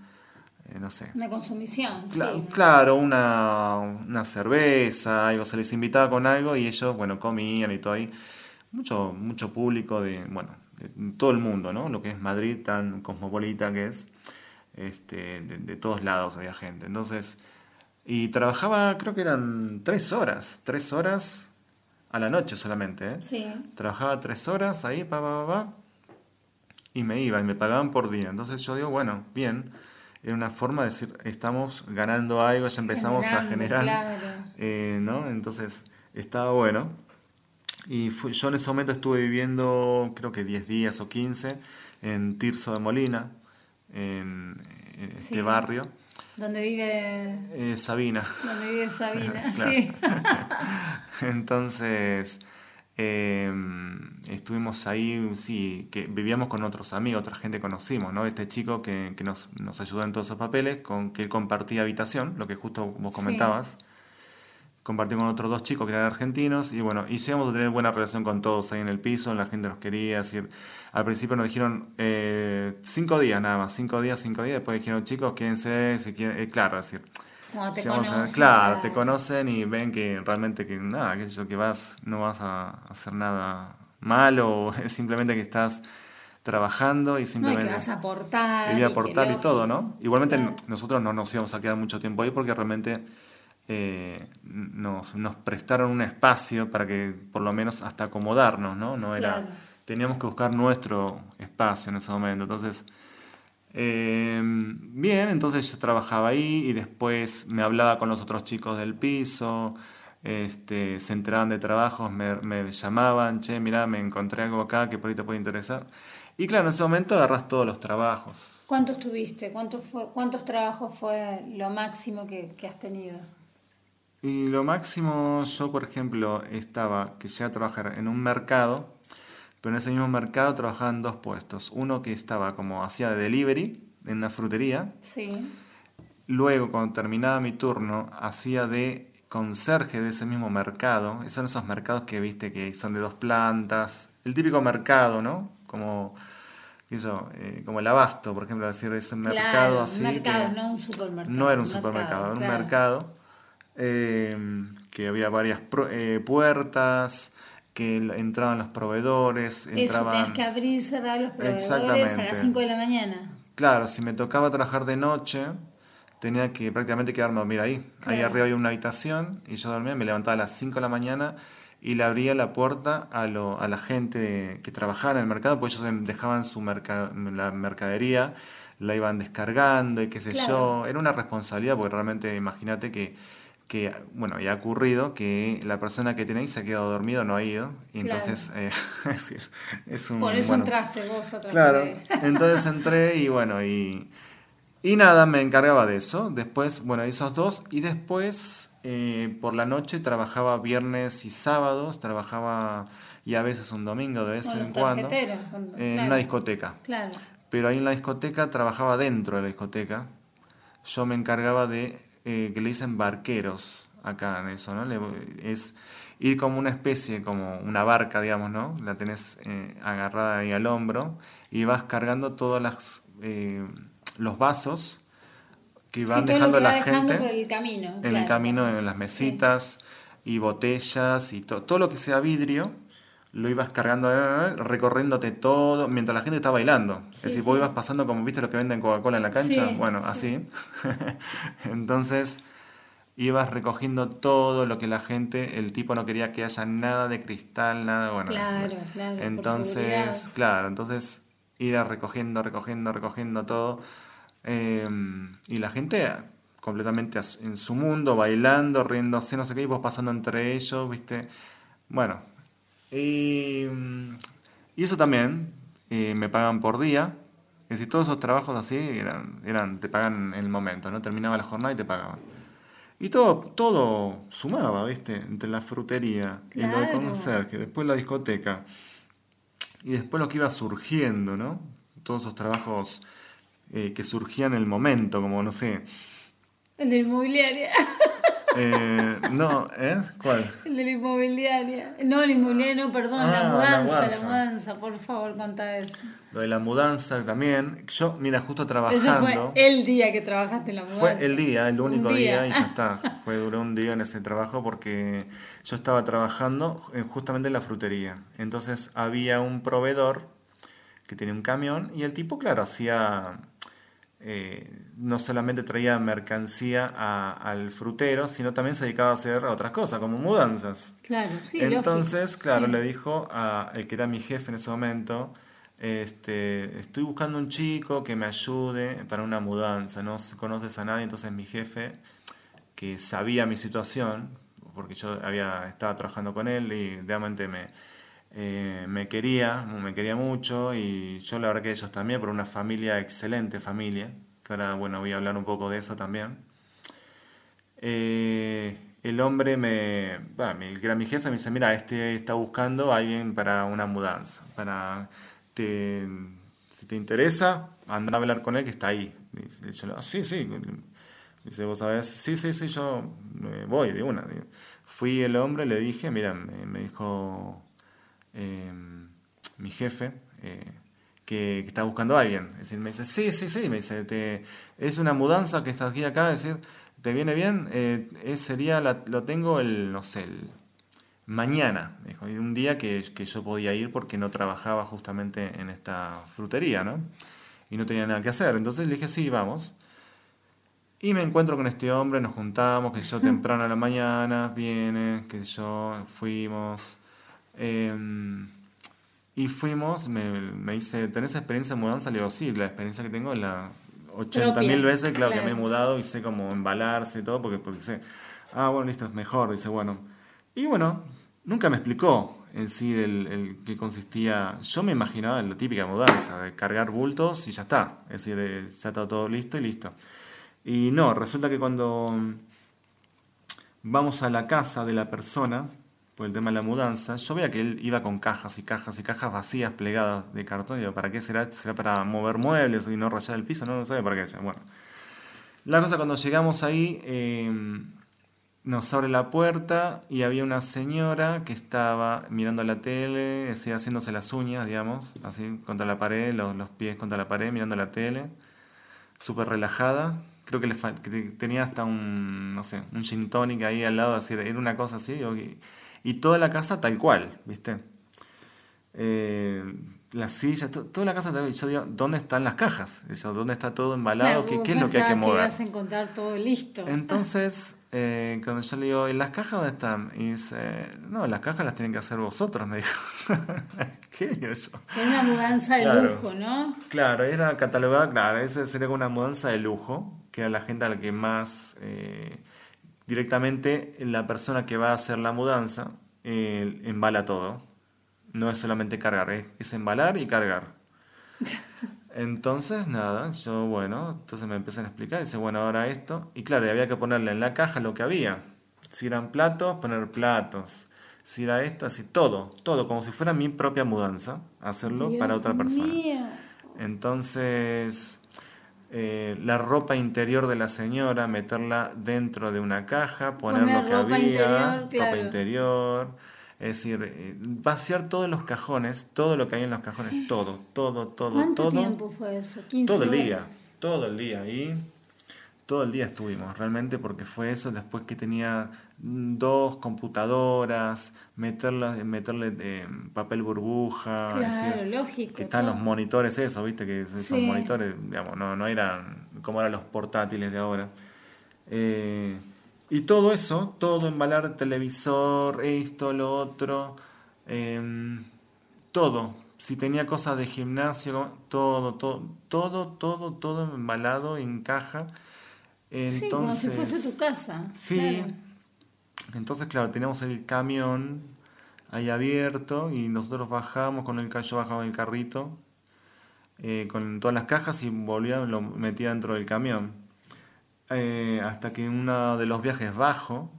no sé, Una consumición. Cla- sí. Claro, una, una cerveza, algo, se les invitaba con algo y ellos, bueno, comían y todo ahí. Mucho, mucho público de, bueno, de todo el mundo, ¿no? Lo que es Madrid, tan cosmopolita que es, este, de, de todos lados había gente. Entonces, y trabajaba, creo que eran tres horas, tres horas a la noche solamente, ¿eh? Sí. Trabajaba tres horas ahí, pa, pa, pa, pa, y me iba y me pagaban por día. Entonces yo digo, bueno, bien. Era una forma de decir, estamos ganando algo, ya empezamos a generar. claro. eh, ¿no? Entonces estaba bueno. Y fui- yo en ese momento estuve viviendo, creo que 10 días o 15, en Tirso de Molina, en, en este barrio. Donde vive, Eh, Sabina. donde vive Sabina. Sí. Entonces, eh, estuvimos ahí, sí, que vivíamos con otros amigos, otra gente que conocimos, ¿no? Este chico que, que nos, nos ayudó en todos esos papeles, con que él compartía habitación, lo que justo vos comentabas. Compartí con otros dos chicos que eran argentinos y bueno, y llegamos a tener buena relación con todos ahí en el piso, la gente nos quería, decir, al principio nos dijeron eh, cinco días nada más, cinco días, cinco días, después dijeron chicos, quédense, si quieren, eh, claro, es decir, Cuando te si vamos a- conocen, claro, te conocen y ven que realmente que nada, que yo que vas, no vas a hacer nada malo, es simplemente que estás trabajando y No, y simplemente que vas a aportar. y aportar y todo, ¿no? Igualmente Claro. nosotros no nos íbamos a quedar mucho tiempo ahí porque realmente eh, nos, nos prestaron un espacio para que por lo menos hasta acomodarnos, ¿no? No era, Claro. teníamos que buscar nuestro espacio en ese momento, entonces eh, bien, entonces yo trabajaba ahí y después me hablaba con los otros chicos del piso, este, se enteraban de trabajos, me, me llamaban, che, mira, me encontré algo acá que por ahí te puede interesar. Y claro, en ese momento agarras todos los trabajos. ¿Cuántos tuviste? ¿Cuántos, fue, ¿Cuántos trabajos fue lo máximo que, que has tenido? Y lo máximo, yo por ejemplo, estaba, que llegué a trabajar en un mercado, pero en ese mismo mercado trabajaba en dos puestos. Uno que estaba como hacía de delivery en una frutería. Sí. Luego, cuando terminaba mi turno, hacía de conserje de ese mismo mercado. Esos Son esos mercados que viste que son de dos plantas. El típico mercado, ¿no? Como, eso, eh, como el abasto, por ejemplo, decir, ese mercado Claro, así. un mercado, que- no un supermercado. no era un mercado, supermercado, era un claro. mercado eh, que había varias eh, puertas, que entraban los proveedores, Eso, entraban... tenés que abrir y cerrar los proveedores a las 5 de la mañana. Claro, si me tocaba trabajar de noche, tenía que prácticamente quedarme a dormir ahí. Ahí arriba había una habitación y yo dormía, me levantaba a las 5 de la mañana y le abría la puerta a, lo- a la gente que trabajaba en el mercado, pues ellos dejaban su merca- la mercadería, la iban descargando y qué sé Claro. yo. Era una responsabilidad porque realmente imagínate que, que, bueno, ya ha ocurrido que la persona que tenéis se ha quedado dormido, no ha ido. Y Claro. entonces, eh, es decir, es un... Por eso bueno, entraste vos otra Claro, entonces entré y bueno, y, y nada, me encargaba de eso. Después, bueno, esos dos. Y después, eh, por la noche, trabajaba viernes y sábados, trabajaba y a veces un domingo de vez en cuando, en una discoteca. Claro. Pero ahí en la discoteca trabajaba dentro de la discoteca. Yo me encargaba de, eh, que le dicen barqueros acá en eso, ¿no? Le- es ir como una especie, como una barca, digamos, ¿no? La tenés eh, agarrada ahí al hombro y vas cargando todos las, eh, los vasos que van Sí, dejando que la dejando gente por el camino. en el camino, en las mesitas y botellas y to- todo lo que sea vidrio, lo ibas cargando, eh, recorriéndote todo mientras la gente está bailando. Sí, es decir, sí. vos ibas pasando como viste lo que venden Coca-Cola en la cancha, Sí, bueno, así. Entonces ibas recogiendo todo lo que la gente, el tipo no quería que haya nada de cristal, nada, bueno. Claro, claro, Entonces, claro, entonces ir recogiendo, recogiendo, recogiendo todo. eh, y la gente completamente en su mundo, bailando, riéndose, no sé qué, y vos pasando entre ellos, ¿viste? Bueno, y, mm, y eso también eh, me pagan por día. Es decir, todos esos trabajos así eran, eran, te pagan en el momento, ¿no? Terminaba la jornada y te pagaban. Y todo, todo sumaba, ¿viste? Entre la frutería, y lo de Claro. conserje, después la discoteca. Y después lo que iba surgiendo, ¿no? Todos esos trabajos eh, que surgían en el momento, como, no sé. El de la inmobiliaria. eh, no, ¿eh? ¿Cuál? El de la inmobiliaria. No, la inmobiliaria, no, perdón, Ah, la la mudanza, la mudanza. por favor, contá eso. Lo de la mudanza también. Yo, mira, justo trabajando. fue el día que trabajaste en la mudanza. Fue el día, el único día. y ya está. Fue duró un día en ese trabajo porque yo estaba trabajando en- justamente en la frutería. Entonces había un proveedor que tenía un camión y el tipo, claro, hacía eh, no solamente traía mercancía a- al frutero, sino también se dedicaba a hacer otras cosas, como mudanzas. Claro, sí, Entonces, lógico. claro, Sí. le dijo a el que era mi jefe en ese momento, este, estoy buscando un chico que me ayude para una mudanza, no conoces a nadie, entonces mi jefe, que sabía mi situación, porque yo había estaba trabajando con él y realmente me, eh, me quería, me quería mucho y yo la verdad que ellos también, por una familia, excelente familia, ahora, bueno, voy a hablar un poco de eso también. Eh, el hombre me, va, mi- mi jefe me dice, mira, este está buscando a alguien para una mudanza, para, te, si te interesa, anda a hablar con él que está ahí. Dice, yo, "Ah, sí, sí. Dice, vos sabés, sí, sí, sí, yo eh, voy de una. Fui el hombre, le dije, mira, me, me dijo eh, mi jefe eh, que, que está buscando a alguien. Es decir, me dice, sí, sí, sí, me dice, te, es una mudanza que estás aquí acá, es decir, ¿te viene bien? Eh, es- sería, la- lo tengo el, no sé, el mañana, dijo, un día que, que yo podía ir porque no trabajaba justamente en esta frutería, ¿no? Y no tenía nada que hacer. Entonces le dije, sí, vamos. Y me encuentro con este hombre, nos juntamos, que yo temprano a la mañana, viene, que yo fuimos. em, y fuimos, me, me dice, ¿tenés experiencia en mudanza? Le digo, sí, la experiencia que tengo es la 80 mil veces, claro, que me he mudado y sé cómo embalarse y todo, porque, porque sé, ah, bueno, listo, es mejor, dice, bueno. Y bueno, nunca me explicó en sí el, el qué consistía. Yo me imaginaba en la típica mudanza, de cargar bultos y ya está. Es decir, eh, ya está todo listo y listo. Y no, resulta que cuando Vamos a la casa de la persona, por el tema de la mudanza. Yo veía que él iba con cajas y cajas y cajas vacías plegadas de cartón. Digo, ¿para qué será? ¿Será para mover muebles y no rayar el piso? No, no sé para qué. Bueno, la cosa cuando llegamos ahí, eh, nos abre la puerta y había una señora que estaba mirando la tele, así, haciéndose las uñas, digamos, así contra la pared, los, los pies contra la pared, mirando la tele, súper relajada. Creo que, le que tenía hasta un, no sé, un gin tonic ahí al lado, así, era una cosa así. digo, Y, toda la casa tal cual, ¿viste? Eh, las sillas, to- toda la casa yo digo, ¿dónde están las cajas? Eso, ¿Dónde está todo embalado? Claro, ¿Qué, qué es lo que hay que mover? a encontrar todo listo. Entonces, eh, cuando yo le digo, ¿y las cajas dónde están? Y dice, no, las cajas las tienen que hacer vosotros, me dijo. ¿Qué digo yo? Era una mudanza de Claro. lujo, ¿no? Claro, era catalogada, claro, esa sería como una mudanza de lujo, que era la gente a la que más eh, directamente la persona que va a hacer la mudanza eh, embala todo. No es solamente cargar, es, es embalar y cargar. Entonces, nada, yo, bueno, entonces me empiezan a explicar, dice, bueno, ahora esto, y claro, y había que ponerle en la caja lo que había. Si eran platos, poner platos. Si era esto, así, todo, todo, como si fuera mi propia mudanza, hacerlo Dios para otra persona. Entonces, eh, la ropa interior de la señora, meterla dentro de una caja, poner Poner lo que ropa había, interior, ropa interior. Es decir, eh, vaciar todos los cajones, todo lo que hay en los cajones, todo, todo, todo, ¿Cuánto todo. tiempo fue eso? 15 Todo el horas. día, todo el día. Y todo el día estuvimos, realmente, porque fue eso después que tenía dos computadoras, meterlas, meterle eh, papel burbuja. Claro, decir, lógico. que están todo. los monitores, eso, viste, que esos Sí. monitores, digamos, no, no eran como eran los portátiles de ahora. Eh, y todo eso, todo embalar televisor, esto, lo otro, em, todo. Si tenía cosas de gimnasio, todo, todo, todo, todo, todo embalado en caja. Sí, como si fuese Entonces, tu casa. Sí. claro. entonces, claro, teníamos el camión ahí abierto y nosotros bajamos con el yo bajaba el carrito eh, con todas las cajas y volvía, lo metía dentro del camión. Eh, hasta que en uno de los viajes bajo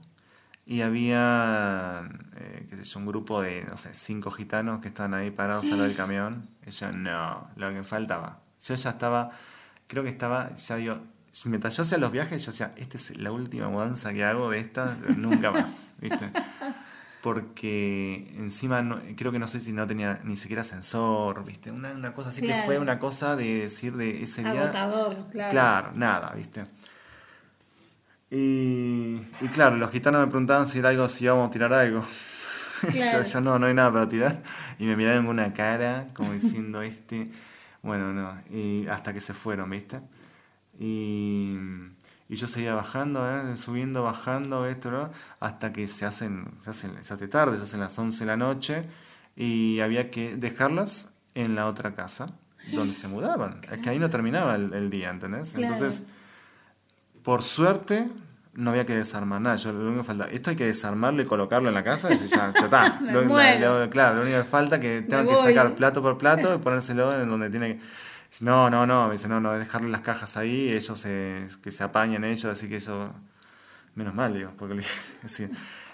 y había, eh, qué sé yo, un grupo de, no sé, cinco gitanos que estaban ahí parados al lado del camión. Y yo, no, lo que me faltaba. Yo ya estaba, creo que estaba, ya digo, mientras yo hacía los viajes, yo decía, esta es la última mudanza que hago de esta, nunca más, ¿viste? Porque encima no- creo que no sé si no tenía ni siquiera ascensor, ¿viste? Una, una cosa así que fue una cosa de decir de ese día. Agotador, claro. Claro, nada, ¿viste? Y, y claro, los gitanos me preguntaban si era algo, si íbamos a tirar algo. Claro. yo, yo no, no hay nada para tirar. Y me miraron con una cara, como diciendo este. Bueno, no. Y hasta que se fueron, ¿viste? Y, y yo seguía bajando, ¿eh? subiendo, bajando, esto, ¿no? Hasta que se hacen, se hacen, se hace tarde, se hacen las 11 de la noche. Y había que dejarlas en la otra casa, donde se mudaban. Es que ahí no terminaba el, el día, ¿entendés? Claro. Entonces. Por suerte, no había que desarmar nada. Yo, lo único que falta, esto hay que desarmarlo y colocarlo en la casa y ya, ya está. Me Lo- la- muero. lo- claro, lo único que falta es que tengan que sacar plato por plato y ponérselo en donde tiene que. No, no, no, me dice, no, no, dejarle las cajas ahí, ellos se, que se apañen ellos, así que eso. Menos mal, digo, porque le- así.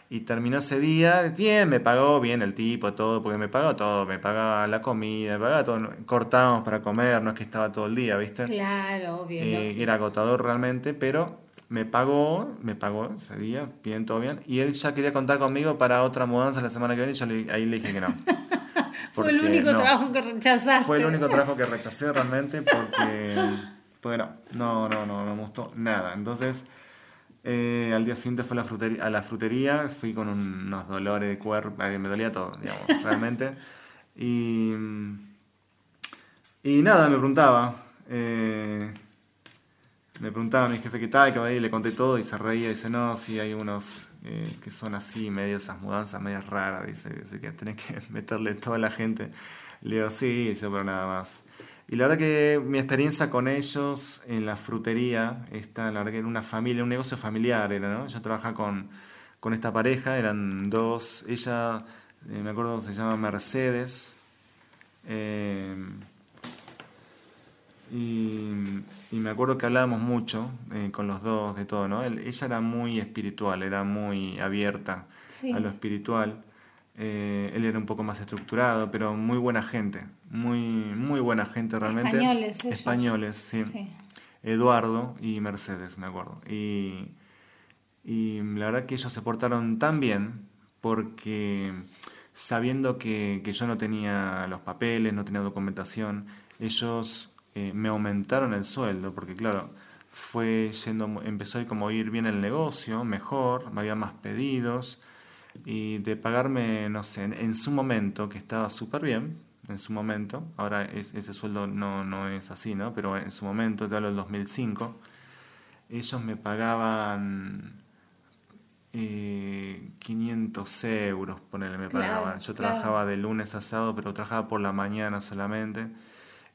Y terminó ese día, bien, me pagó bien el tipo, todo, porque me pagó todo, me pagaba la comida, me pagaba todo. Cortábamos para comer, no es que estaba todo el día, ¿viste? Claro, obvio. Eh, era agotador realmente, pero me pagó, me pagó ese día, bien, todo bien. Y él ya quería contar conmigo para otra mudanza la semana que viene y yo le- ahí le dije que no. Fue el único no. trabajo que rechazaste. Fue el único trabajo que rechacé realmente porque, porque no, no, no, no, no me gustó nada. Entonces, eh, al día siguiente fue a la frutería, a la frutería fui con un- unos dolores de cuerpo, eh, me dolía todo, digamos, realmente. Y, y nada, me preguntaba, eh, me preguntaba a mi jefe qué tal, que me le conté todo y se reía y dice, no, sí, hay unos eh, que son así, medio esas mudanzas medias raras, dice, así que tenés que meterle toda la gente. Le digo, sí, dice, pero nada más. Y la verdad que mi experiencia con ellos en la frutería, esta, la verdad que era una familia, un negocio familiar era, ¿no? Yo trabajaba con, con esta pareja, eran dos, ella, eh, me acuerdo, se llama Mercedes, eh, y, Y me acuerdo que hablábamos mucho eh, con los dos de todo, ¿no? Él- ella era muy espiritual, era muy abierta Sí. a lo espiritual. Eh, él era un poco más estructurado, pero muy buena gente. Muy, muy buena gente realmente. Españoles ellos. Españoles, sí. Sí. Eduardo y Mercedes, me acuerdo. Y, y la verdad que ellos se portaron tan bien porque sabiendo que, que yo no tenía los papeles, no tenía documentación, ellos eh, me aumentaron el sueldo porque claro, fue yendo, empezó a ir como a ir bien el negocio, mejor, me había más pedidos y de pagarme, no sé, en, en su momento, que estaba súper bien, en su momento, ahora es- ese sueldo no, no es así, ¿no? Pero en su momento, te hablo del 2005, ellos me pagaban eh, 500 euros, ponele, me Claro, pagaban. Yo claro. trabajaba de lunes a sábado, pero trabajaba por la mañana solamente.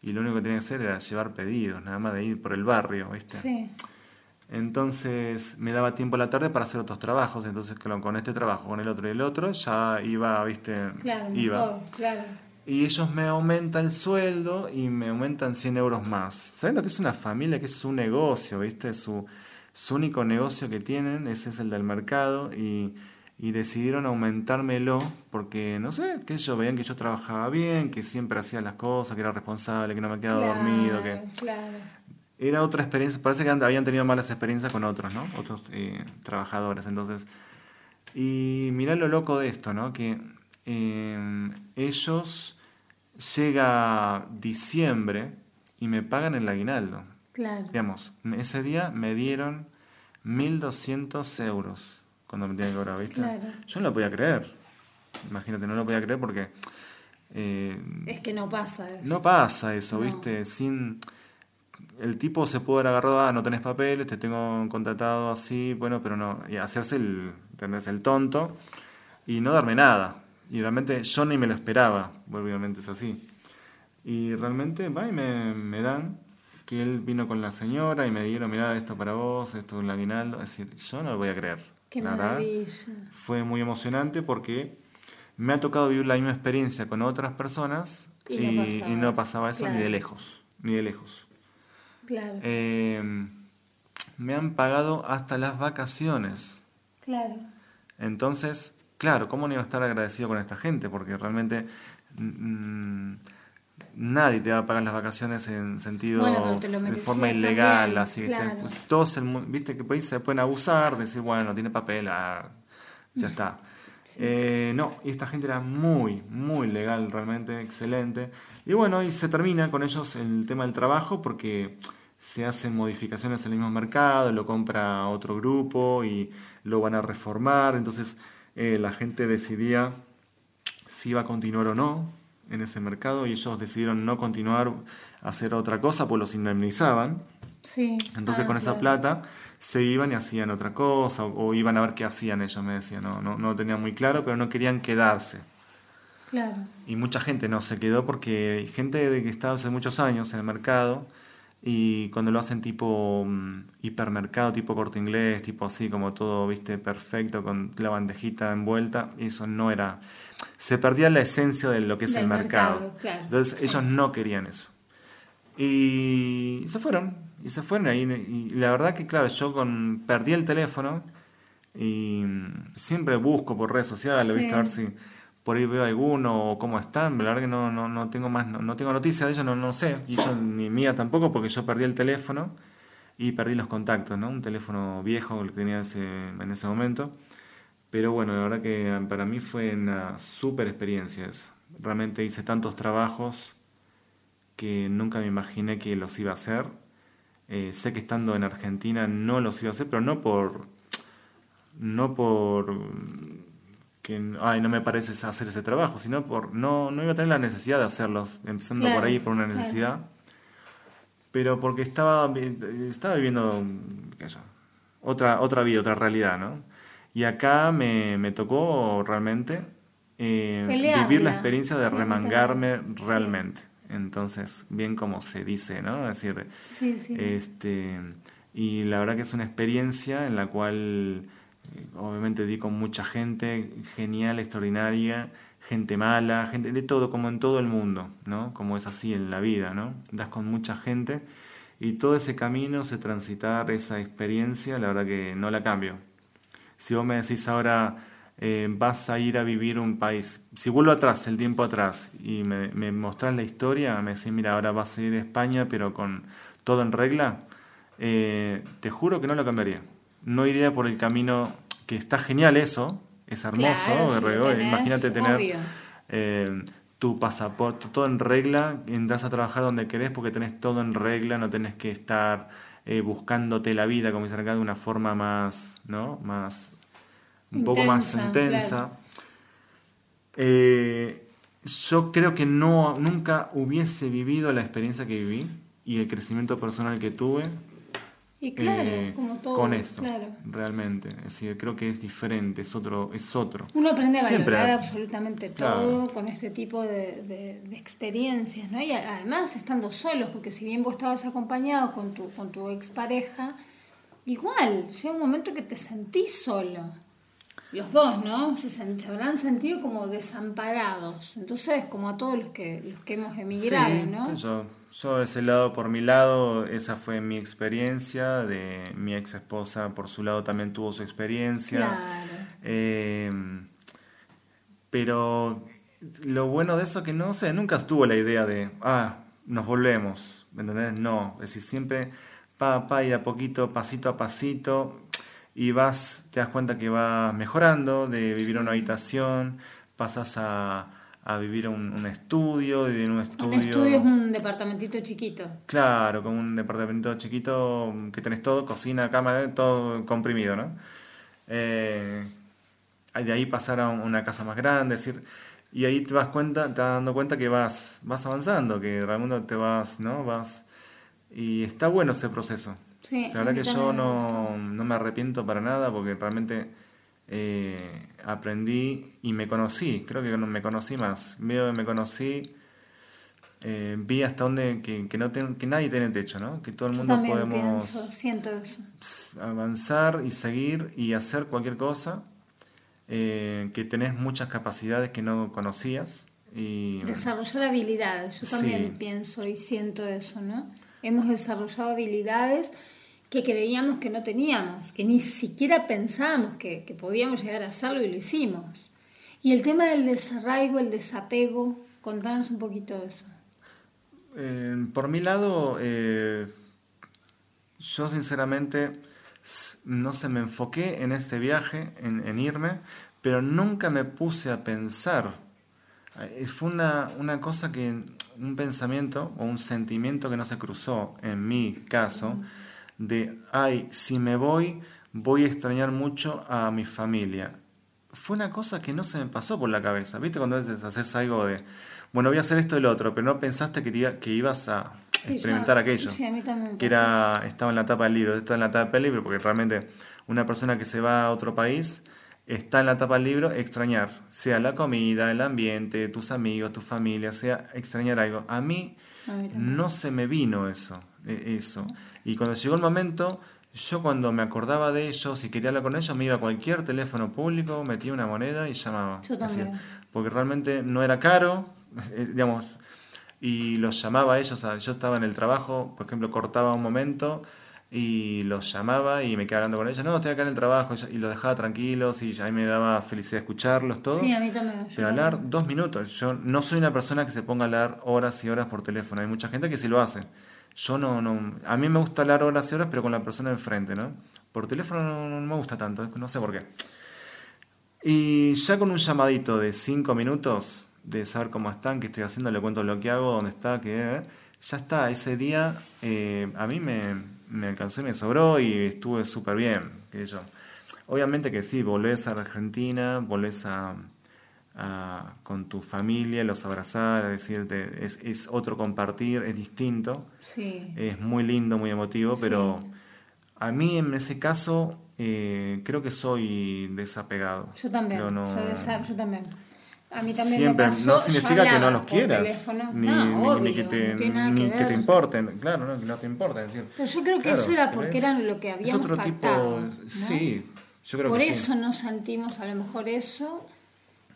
Y lo único que tenía que hacer era llevar pedidos, nada más de ir por el barrio, ¿viste? Sí. Entonces me daba tiempo a la tarde para hacer otros trabajos. Entonces, claro, con este trabajo, con el otro y el otro, ya iba, ¿viste? Claro, iba. mejor, claro. Y ellos me aumentan el sueldo y me aumentan 100 euros más. Sabiendo que es una familia, que es su negocio, ¿viste? Su, su único negocio que tienen, ese es el del mercado. Y, y decidieron aumentármelo porque, no sé, que ellos veían que yo trabajaba bien, que siempre hacía las cosas, que era responsable, que no me quedaba dormido, que... Claro, Era otra experiencia, parece que habían tenido malas experiencias con otros, ¿no? Otros eh, trabajadores, entonces. Y mirá lo loco de esto, ¿no? Que eh, ellos llega diciembre y me pagan el aguinaldo. claro. Digamos, ese día me dieron 1.200 euros cuando me tenían que cobrar, ¿viste? Claro. Yo no lo podía creer. Imagínate, no lo podía creer porque... eh, Es que no pasa eso. no pasa eso, No. ¿viste? Sin... El tipo se puede haber agarrado, ah, no tenés papeles, te tengo contratado así, bueno, pero no. Y hacerse el, ¿entendés? el tonto y no darme nada. Y realmente yo ni me lo esperaba, obviamente es así. Y realmente, va y me, me dan que él vino con la señora y me dieron, mirá, esto para vos, esto es el aguinaldo. Es decir, yo no lo voy a creer. Qué la fue muy emocionante porque me ha tocado vivir la misma experiencia con otras personas Y y, no y pasaba no eso, pasaba eso ni de lejos, ni de lejos. Claro, Eh, me han pagado hasta las vacaciones. claro. Entonces, claro, ¿cómo no iba a estar agradecido con esta gente? Porque realmente mm, nadie te va a pagar las vacaciones en sentido Bueno, de forma ilegal, también, así. Pues todos el viste que por ahí se pueden abusar, decir, bueno, tiene papel, ah, ya está. Eh, no, y esta gente era muy, muy legal, realmente excelente. Y bueno, y se termina con ellos el tema del trabajo porque se hacen modificaciones en el mismo mercado, lo compra otro grupo y lo van a reformar. Entonces eh, la gente decidía si iba a continuar o no en ese mercado y ellos decidieron no continuar a hacer otra cosa, pues los indemnizaban. Sí. Entonces ah, con esa plata se iban y hacían otra cosa o, o iban a ver qué hacían ellos, me decían. No, no, no lo tenían muy claro, pero no querían quedarse. Claro, Y mucha gente no se quedó porque hay gente de que está hace muchos años en el mercado y cuando lo hacen tipo mm, hipermercado, tipo corte inglés, tipo así como todo, viste, perfecto, con la bandejita envuelta, eso no era... Se perdía la esencia de lo que es Del el mercado. mercado, claro. Entonces ellos no querían eso. Y se fueron, y se fueron ahí. Y la verdad que, claro, yo con, perdí el teléfono y mm, siempre busco por redes sociales, Sí. ¿viste? A ver si por ahí veo alguno o cómo están. La verdad que no, no, no tengo más, no, no tengo noticias de ellos, no, no sé. Y yo ni mía tampoco porque yo perdí el teléfono y perdí los contactos, ¿no? Un teléfono viejo que tenía ese, en ese momento. Pero bueno, la verdad que para mí fue una súper experiencia. Realmente hice tantos trabajos que nunca me imaginé que los iba a hacer. Eh, sé que estando en Argentina no los iba a hacer, pero no por. No por. que ay, no me parece hacer ese trabajo, sino por. No, no iba a tener la necesidad de hacerlos, empezando Claro, por ahí por una claro. necesidad. Pero porque estaba, estaba viviendo qué sé otra, otra vida, otra realidad, ¿no? Y acá me, me tocó realmente eh, vivir la experiencia de Sí, remangarme sí. realmente. Entonces, bien como se dice, ¿no? Es decir, sí, sí. este, y la verdad que es una experiencia en la cual eh, obviamente di con mucha gente genial, extraordinaria, gente mala, gente de todo, como en todo el mundo, ¿no? Como es así en la vida, ¿no? Das con mucha gente Y todo ese camino, ese transitar, esa experiencia, la verdad que no la cambio. Si vos me decís ahora, eh, vas a ir a vivir un país, si vuelvo atrás, el tiempo atrás, y me, me mostrás la historia, me decís, mira, ahora vas a ir a España, pero con todo en regla, eh, te juro que no lo cambiaría. No iría por el camino, que está genial eso, es hermoso, Claro, si lo Guerrero, tenés, imagínate tener eh, tu pasaporte, todo en regla, entras a trabajar donde querés porque tenés todo en regla, no tenés que estar eh, buscándote la vida, como dicen acá, de una forma más, ¿no? Más, un poco más Intensa, intensa. claro. Eh, yo creo que no, nunca hubiese vivido la experiencia que viví y el crecimiento personal que tuve Y claro, eh, como todo. con esto, Claro. realmente. Es decir, creo que es diferente, es otro, es otro. Uno aprende a Siempre- valorar absolutamente Claro. todo con este tipo de, de- de experiencias, ¿no? Y además estando solos, porque si bien vos estabas acompañado con tu, con tu expareja, igual, llega un momento que te sentís solo. Los dos, ¿no? Se, habrán sentido como desamparados. Entonces, como a todos los que, los que hemos emigrado, Sí, ¿no? Yo, ese lado por mi lado, esa fue mi experiencia, de mi ex esposa por su lado también tuvo su experiencia. Claro. Eh, pero lo bueno de eso que no sé, nunca estuvo la idea de, ah, nos volvemos, ¿me entendés? No, es decir, siempre pa, pa y de a poquito, pasito a pasito, y vas, te das cuenta que vas mejorando, de vivir en una habitación, pasas a, a vivir un, un estudio, y en un estudio... Un estudio es un departamentito chiquito. Claro, como un departamento chiquito que tenés todo, cocina, cama, todo comprimido, ¿no? Eh, de ahí pasar a una casa más grande, es decir, y ahí te vas cuenta, te vas dando cuenta que vas, vas avanzando, que realmente te vas, ¿no? Vas, y está bueno ese proceso. Sí, la verdad que yo no, no me arrepiento para nada porque realmente eh, aprendí y me conocí, creo que me conocí más, veo que me conocí, eh, vi hasta donde que, que no ten- que nadie tiene techo, ¿no? Que todo el mundo podemos pienso, siento eso. avanzar y seguir y hacer cualquier cosa, eh, que tenés muchas capacidades que no conocías y Desarrollar habilidades, yo también Sí. pienso y siento eso, ¿no? Hemos desarrollado habilidades que creíamos que no teníamos, que ni siquiera pensábamos que, que podíamos llegar a hacerlo y lo hicimos. Y el tema del desarraigo, el desapego, contanos un poquito de eso. Eh, por mi lado, eh, yo sinceramente no se me enfoqué en este viaje, en, en irme, pero nunca me puse a pensar. Eh, Fue una, una cosa que, un pensamiento o un sentimiento que no se cruzó en mi caso, de, ay, si me voy, voy a extrañar mucho a mi familia. Fue una cosa que no se me pasó por la cabeza. ¿Viste cuando a veces haces algo de, bueno, voy a hacer esto y lo otro, pero no pensaste que, te iba- que ibas a Sí, experimentar yo- aquello? sí, a mí también que era, estaba en la tapa del libro, está en la tapa del libro, porque realmente una persona que se va a otro país está en la tapa del libro extrañar, sea la comida, el ambiente, tus amigos, tu familia, sea extrañar algo. A mí A mí no se me vino eso, e- eso. Y cuando llegó el momento, yo cuando me acordaba de ellos y quería hablar con ellos, me iba a cualquier teléfono público, metía una moneda y llamaba. Yo también. porque realmente no era caro, eh, digamos, y los llamaba a ellos, a- yo estaba en el trabajo, por ejemplo, cortaba un momento y los llamaba y me quedaba hablando con ellos, no, estoy acá en el trabajo, y, los dejaba tranquilos y a mí me daba felicidad escucharlos, todo. Sí, a mí también. Pero hablar dos minutos, yo no soy una persona que se ponga a hablar horas y horas por teléfono, hay mucha gente que sí lo hace. Yo no, no, a mí me gusta hablar horas y horas, pero con la persona enfrente, ¿no? Por teléfono no, me gusta tanto, no sé por qué. Y ya con un llamadito de cinco minutos de saber cómo están, qué estoy haciendo, le cuento lo que hago, dónde está, qué, ya está. Ese día eh, a mí me, me alcanzó y me sobró y estuve súper bien. Obviamente que sí, volvés a Argentina, volvés a, a- con tu familia, los abrazar, a decirte, es, es otro compartir, es distinto. Sí. Es muy lindo, muy emotivo, pero a mí en ese caso eh, creo que soy desapegado. Yo también, Creo no- yo, yo también. A mí también Siempre, me pasó, no significa que no los quieras, ni, no, ni- obvio, ni que te, no ni que te importen, claro, no, que no te importa. Es decir, Pero yo creo que claro, eso era porque es- era lo que es habíamos otro pactado, ¿no? tipo, sí, yo creo Por que eso sí. no sentimos a lo mejor eso,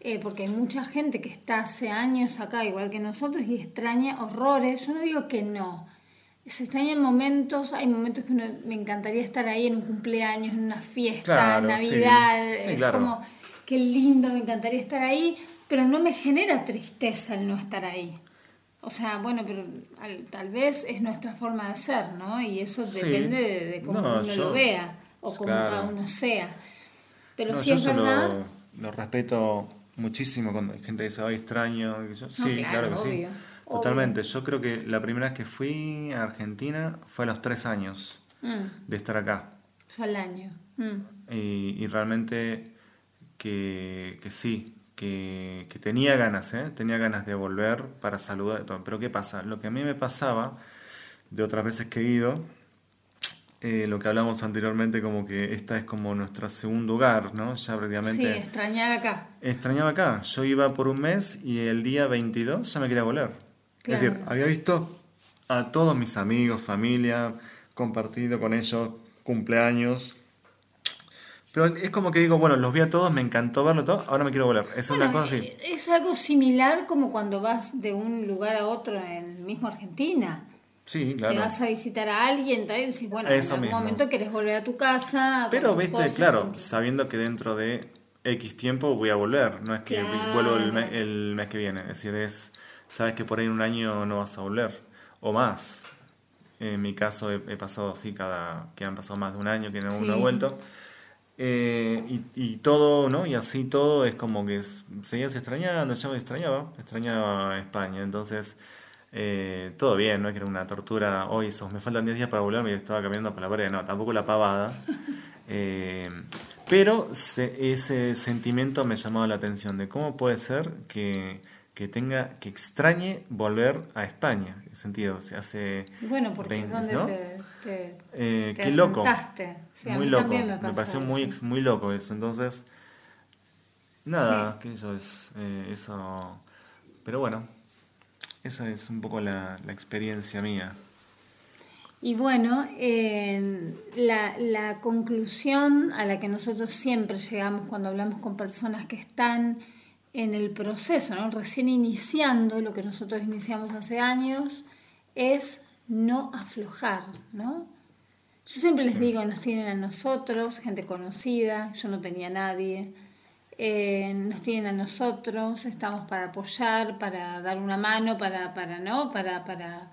eh, porque hay mucha gente que está hace años acá, igual que nosotros, y extraña horrores. Yo no digo que no, se extrañan momentos, hay momentos que uno, me encantaría estar ahí en un cumpleaños, en una fiesta, Claro, Navidad, sí. Sí, es claro. como, qué lindo, me encantaría estar ahí, pero no me genera tristeza el no estar ahí. O sea, bueno, pero al- tal vez es nuestra forma de ser, ¿no? Y eso Sí. depende de, de cómo No, uno yo- lo vea o cómo claro. cada uno sea. Pero No, sí es lo- verdad. Lo, respeto muchísimo cuando hay gente que dice, ay, extraño. y yo- sí, claro, claro, que sí. obvio. Totalmente. Yo creo que la primera vez que fui a Argentina fue a los tres años Mm, de estar acá. yo al año. Mm. Y, y realmente que, que sí, que, que tenía ganas, ¿eh? Tenía ganas de volver para saludar. Pero ¿qué pasa? Lo que a mí me pasaba de otras veces que he ido, eh, lo que hablamos anteriormente, como que esta es como nuestro segundo hogar, ¿no? Ya Sí, prácticamente... extrañar acá. Extrañaba acá. Yo iba por un mes y el día 22 ya me quería volver. Es decir, había visto a todos mis amigos, familia, compartido con ellos cumpleaños. Pero es como que digo, bueno, los vi a todos, me encantó verlo todo, ahora me quiero volver. Es una cosa así. Es algo similar como cuando vas de un lugar a otro en el mismo Argentina. Sí, Que claro. vas a visitar a alguien, tal, y decís, bueno, Eso en algún mismo. momento querés volver a tu casa. Pero, viste, cosas, claro, sabiendo que dentro de X tiempo voy a volver. No es que Claro. vuelvo el, me- el mes que viene. Es decir, es, sabes que por ahí en un año no vas a volver. O más. En mi caso he, he pasado así cada... que han pasado más de un año que no, Sí. no he vuelto. Eh, y, y todo, ¿no? Y así todo es como que seguías extrañando, yo me extrañaba, extrañaba España. Entonces, eh, todo bien, no es que era una tortura. Hoy sos, me faltan 10 días para volverme y estaba caminando por la pared. No, tampoco la pavada. Eh, pero se- ese sentimiento me llamaba la atención de cómo puede ser que, que tenga, que extrañe volver a España. En sentido, se hace Bueno, porque es 20, donde ¿no? te, te- Eh, te qué loco. Sí, muy loco. Me, pareció muy, eso. ex- muy loco eso. Entonces, nada, que eso es eh, eso. Pero bueno, esa es un poco la, la experiencia mía. Y bueno, eh, la, la conclusión a la que nosotros siempre llegamos cuando hablamos con personas que están en el proceso, ¿no? recién iniciando lo que nosotros iniciamos hace años, es no aflojar, ¿no? Yo siempre les digo, nos tienen a nosotros, gente conocida, yo no tenía nadie, eh, nos tienen a nosotros, estamos para apoyar, para dar una mano, para, para ¿no? Para, para,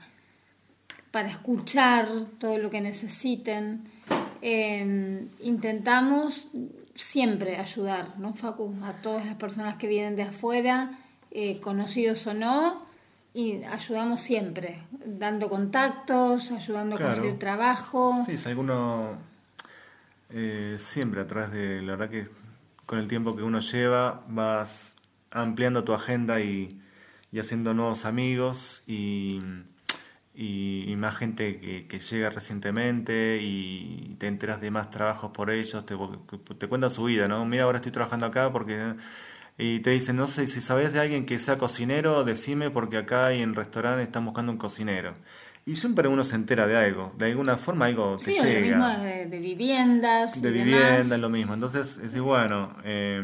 para escuchar todo lo que necesiten. Eh, intentamos siempre ayudar, ¿no, Facu? A todas las personas que vienen de afuera, eh, conocidos o no, y ayudamos siempre, dando contactos, ayudando a Claro. conseguir trabajo. Sí, si alguno eh, siempre a través de la verdad que con el tiempo que uno lleva vas ampliando tu agenda y, y haciendo nuevos amigos y, y, más gente que, que llega recientemente y te enteras de más trabajos por ellos, te, te cuentan su vida, ¿no? Mira, ahora estoy trabajando acá porque... Y te dicen, no sé, si sabes de alguien que sea cocinero, decime porque acá y en restaurante están buscando un cocinero. Y siempre uno se entera de algo, de alguna forma algo te Sí, o lo llega. mismo de, de viviendas. De demás. vivienda, es lo mismo. Entonces, es bueno, eh,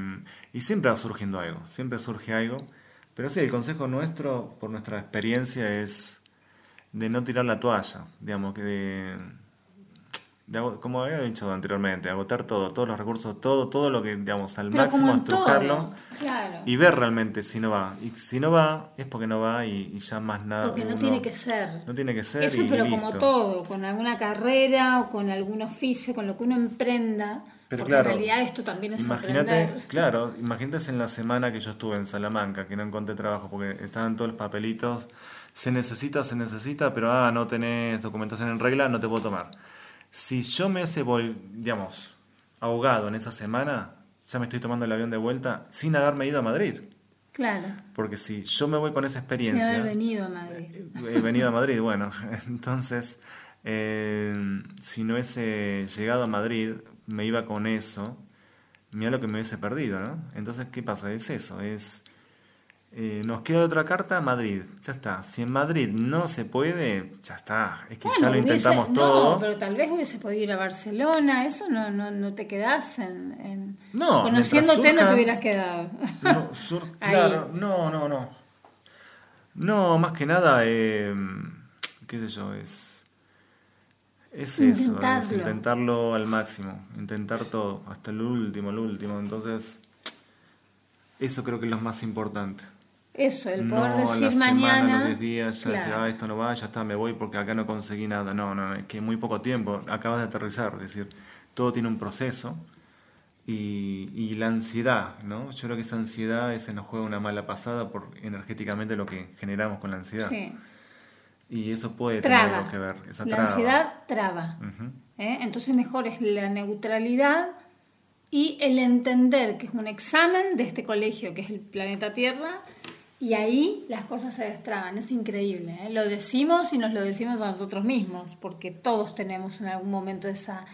y siempre va surgiendo algo, siempre surge algo. Pero sí, el consejo nuestro, por nuestra experiencia, es de no tirar la toalla, digamos, que de, de como había dicho anteriormente, agotar todo, todos los recursos, todo, todo lo que, digamos, al Pero máximo estrujarlo Claro. y ver realmente si no va. Y si no va, es porque no va y, y ya más nada. Porque no uno- tiene que ser. No tiene que ser. Eso, y pero listo. como todo, con alguna carrera o con algún oficio, con lo que uno emprenda. Pero porque claro, en realidad esto también es imagínate, claro, imagínate en la semana que yo estuve en Salamanca, que no encontré trabajo porque estaban todos los papelitos, se necesita, se necesita, pero ah, no tenés documentación en regla, no te puedo tomar. Si yo me hubiese, digamos, ahogado en esa semana, ya me estoy tomando el avión de vuelta sin haberme ido a Madrid. Claro. Porque si yo me voy con esa Sin experiencia... haber venido a Madrid. He venido a Madrid, bueno, entonces, eh, si no hubiese llegado a Madrid, me iba con eso, mira lo que me hubiese perdido, ¿no? Entonces, ¿qué pasa? Es eso, es... eh, nos queda otra carta, Madrid, ya está. Si en Madrid no se puede, ya está, es que ya lo hubiese- intentamos no, todo. pero tal vez hubiese podido ir a Barcelona, eso no, no, no te quedás en... en- No, Conociéndote no te hubieras quedado. No, sur- claro, no, no, no. No, más que nada, eh, qué sé yo, es... Es eso, es intentarlo al máximo, intentar todo, hasta el último, el último. Entonces, eso creo que es lo más importante. Eso, el poder no decir la semana, mañana. a los 10 días, ya decir, Claro. ah, esto no va, ya está, me voy porque acá no conseguí nada. No, no, es que muy poco tiempo, acabas de aterrizar, es decir, todo tiene un proceso. Y, y la ansiedad, ¿no? Yo creo que esa ansiedad ese nos juega una mala pasada por energéticamente lo que generamos con la ansiedad. Sí. Y eso puede tener Traba. algo que ver. Esa La traba. ansiedad traba. Ujú. ¿eh? Entonces mejor es la neutralidad y el entender que es un examen de este colegio que es el planeta Tierra y ahí las cosas se destraban. Es increíble. ¿eh? Lo decimos y nos lo decimos a nosotros mismos porque todos tenemos en algún momento esa,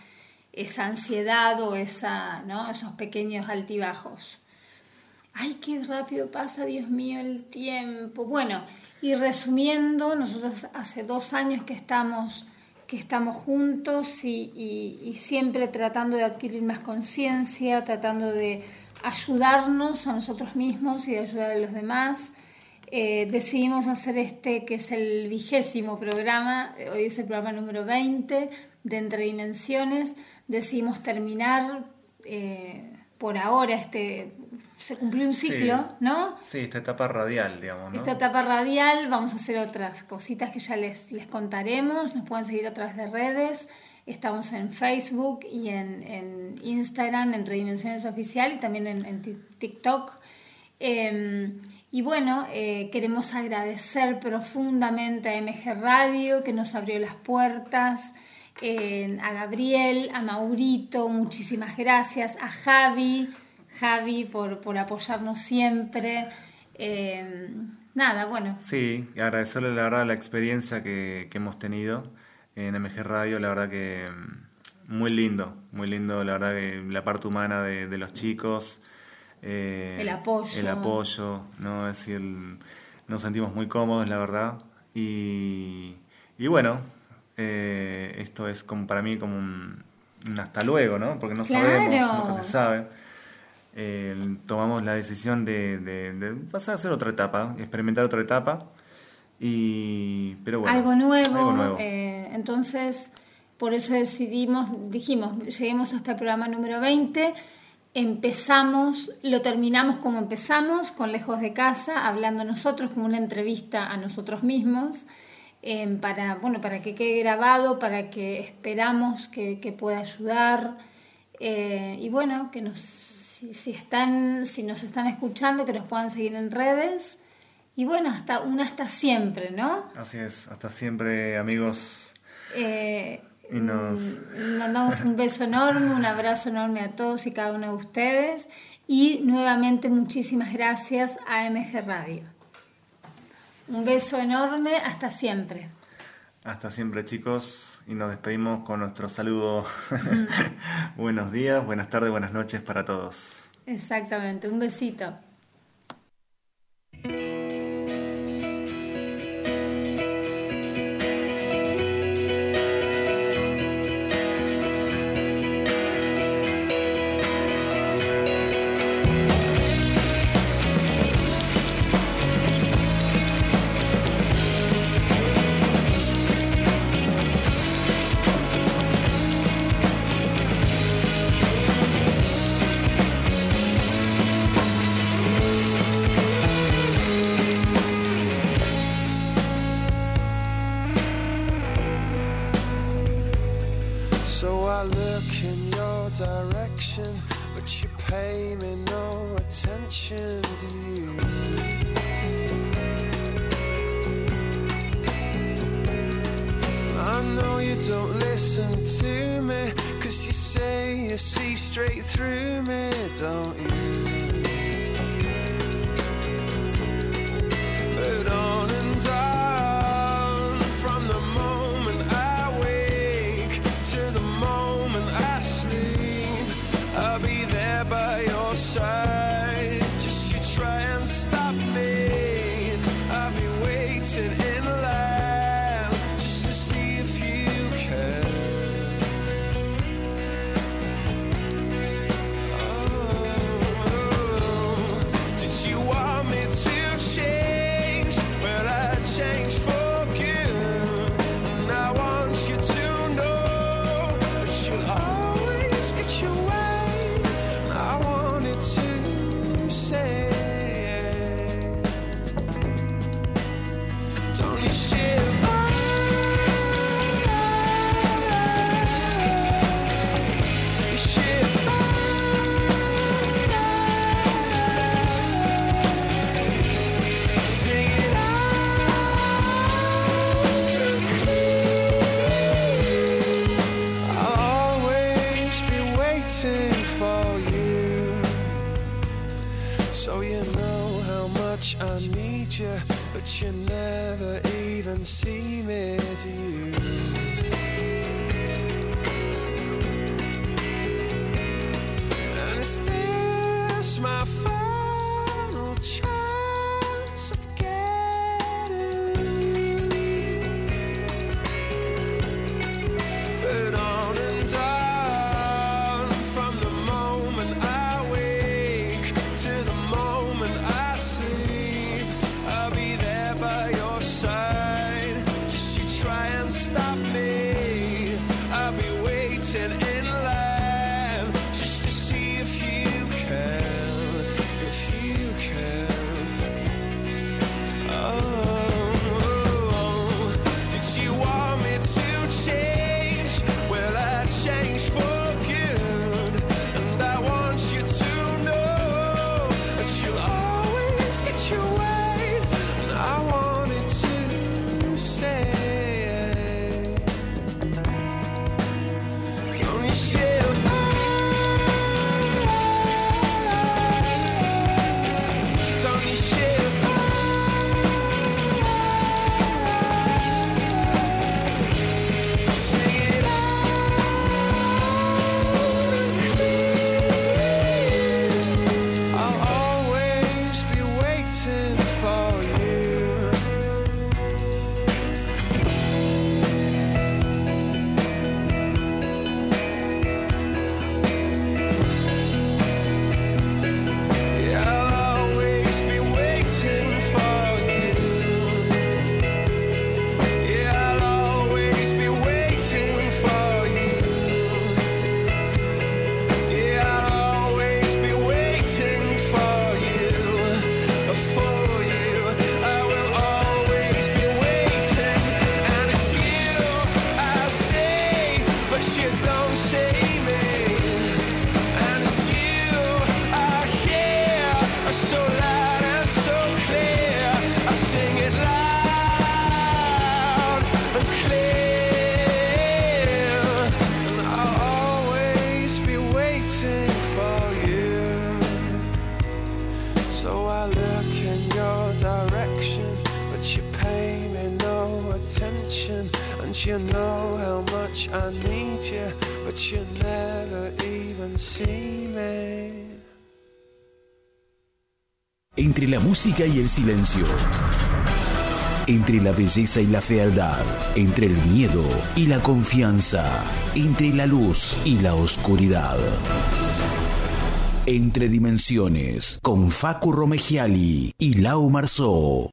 esa ansiedad o esa, ¿no? esos pequeños altibajos. Ay, qué rápido pasa, Dios mío, el tiempo. Bueno, y resumiendo, nosotros hace dos años que estamos, que estamos juntos y, siempre tratando de adquirir más conciencia, tratando de ayudarnos a nosotros mismos y de ayudar a los demás. Eh, decidimos hacer este, que es el vigésimo programa, eh, hoy es el programa número 20 de Entre Dimensiones. Decidimos terminar eh, por ahora, este, se cumplió un Sí. ciclo, ¿no? Sí, esta etapa radial, digamos, ¿no? Esta etapa radial, vamos a hacer otras cositas que ya les, les contaremos. Nos pueden seguir a través de redes. Estamos en Facebook y en, en Instagram, entre Dimensiones Oficial, y también en, en Ti- TikTok. Eh, y bueno, eh, queremos agradecer profundamente a MG Radio que nos abrió las puertas, a Gabriel, a Maurito, muchísimas gracias, a Javi, Javi por, por apoyarnos siempre. Eh, nada, bueno, Sí, agradecerle la verdad la experiencia que hemos tenido en MG Radio, la verdad que mm, muy lindo, muy lindo, la verdad que la parte humana de, de los chicos. eh, El apoyo. El apoyo, ¿no? Es decir, nos sentimos muy cómodos, la verdad. Y, y bueno, eh, esto es como para mí como un, un hasta luego, ¿no? Porque no sabemos, Claro. nunca se sabe. Eh, tomamos la decisión de, de- de pasar a hacer otra etapa, experimentar otra etapa. Y, pero bueno, algo nuevo. algo nuevo. Entonces, por eso decidimos, dijimos, lleguemos hasta el programa número 20. Empezamos, lo terminamos como empezamos, con Lejos de Casa, hablando nosotros, como una entrevista a nosotros mismos, eh, para, bueno, para que quede grabado, para que esperamos que, que pueda ayudar. eh, y bueno, que nos, si, están, si nos están escuchando, que nos puedan seguir en redes. Y bueno, hasta una hasta siempre, ¿no? Así es, hasta siempre amigos. Eh, Y nos- mm, mandamos un beso enorme, un abrazo enorme a todos y cada uno de ustedes. Y nuevamente muchísimas gracias a MG Radio. Un beso enorme, hasta siempre. Hasta siempre chicos y nos despedimos con nuestro saludo. Buenos días, buenas tardes, buenas noches para todos. Exactamente, un besito. música y el silencio. Entre la belleza y la fealdad, entre el miedo y la confianza, entre la luz y la oscuridad. Entre dimensiones, con Facu Romegiali y Lau Marzó.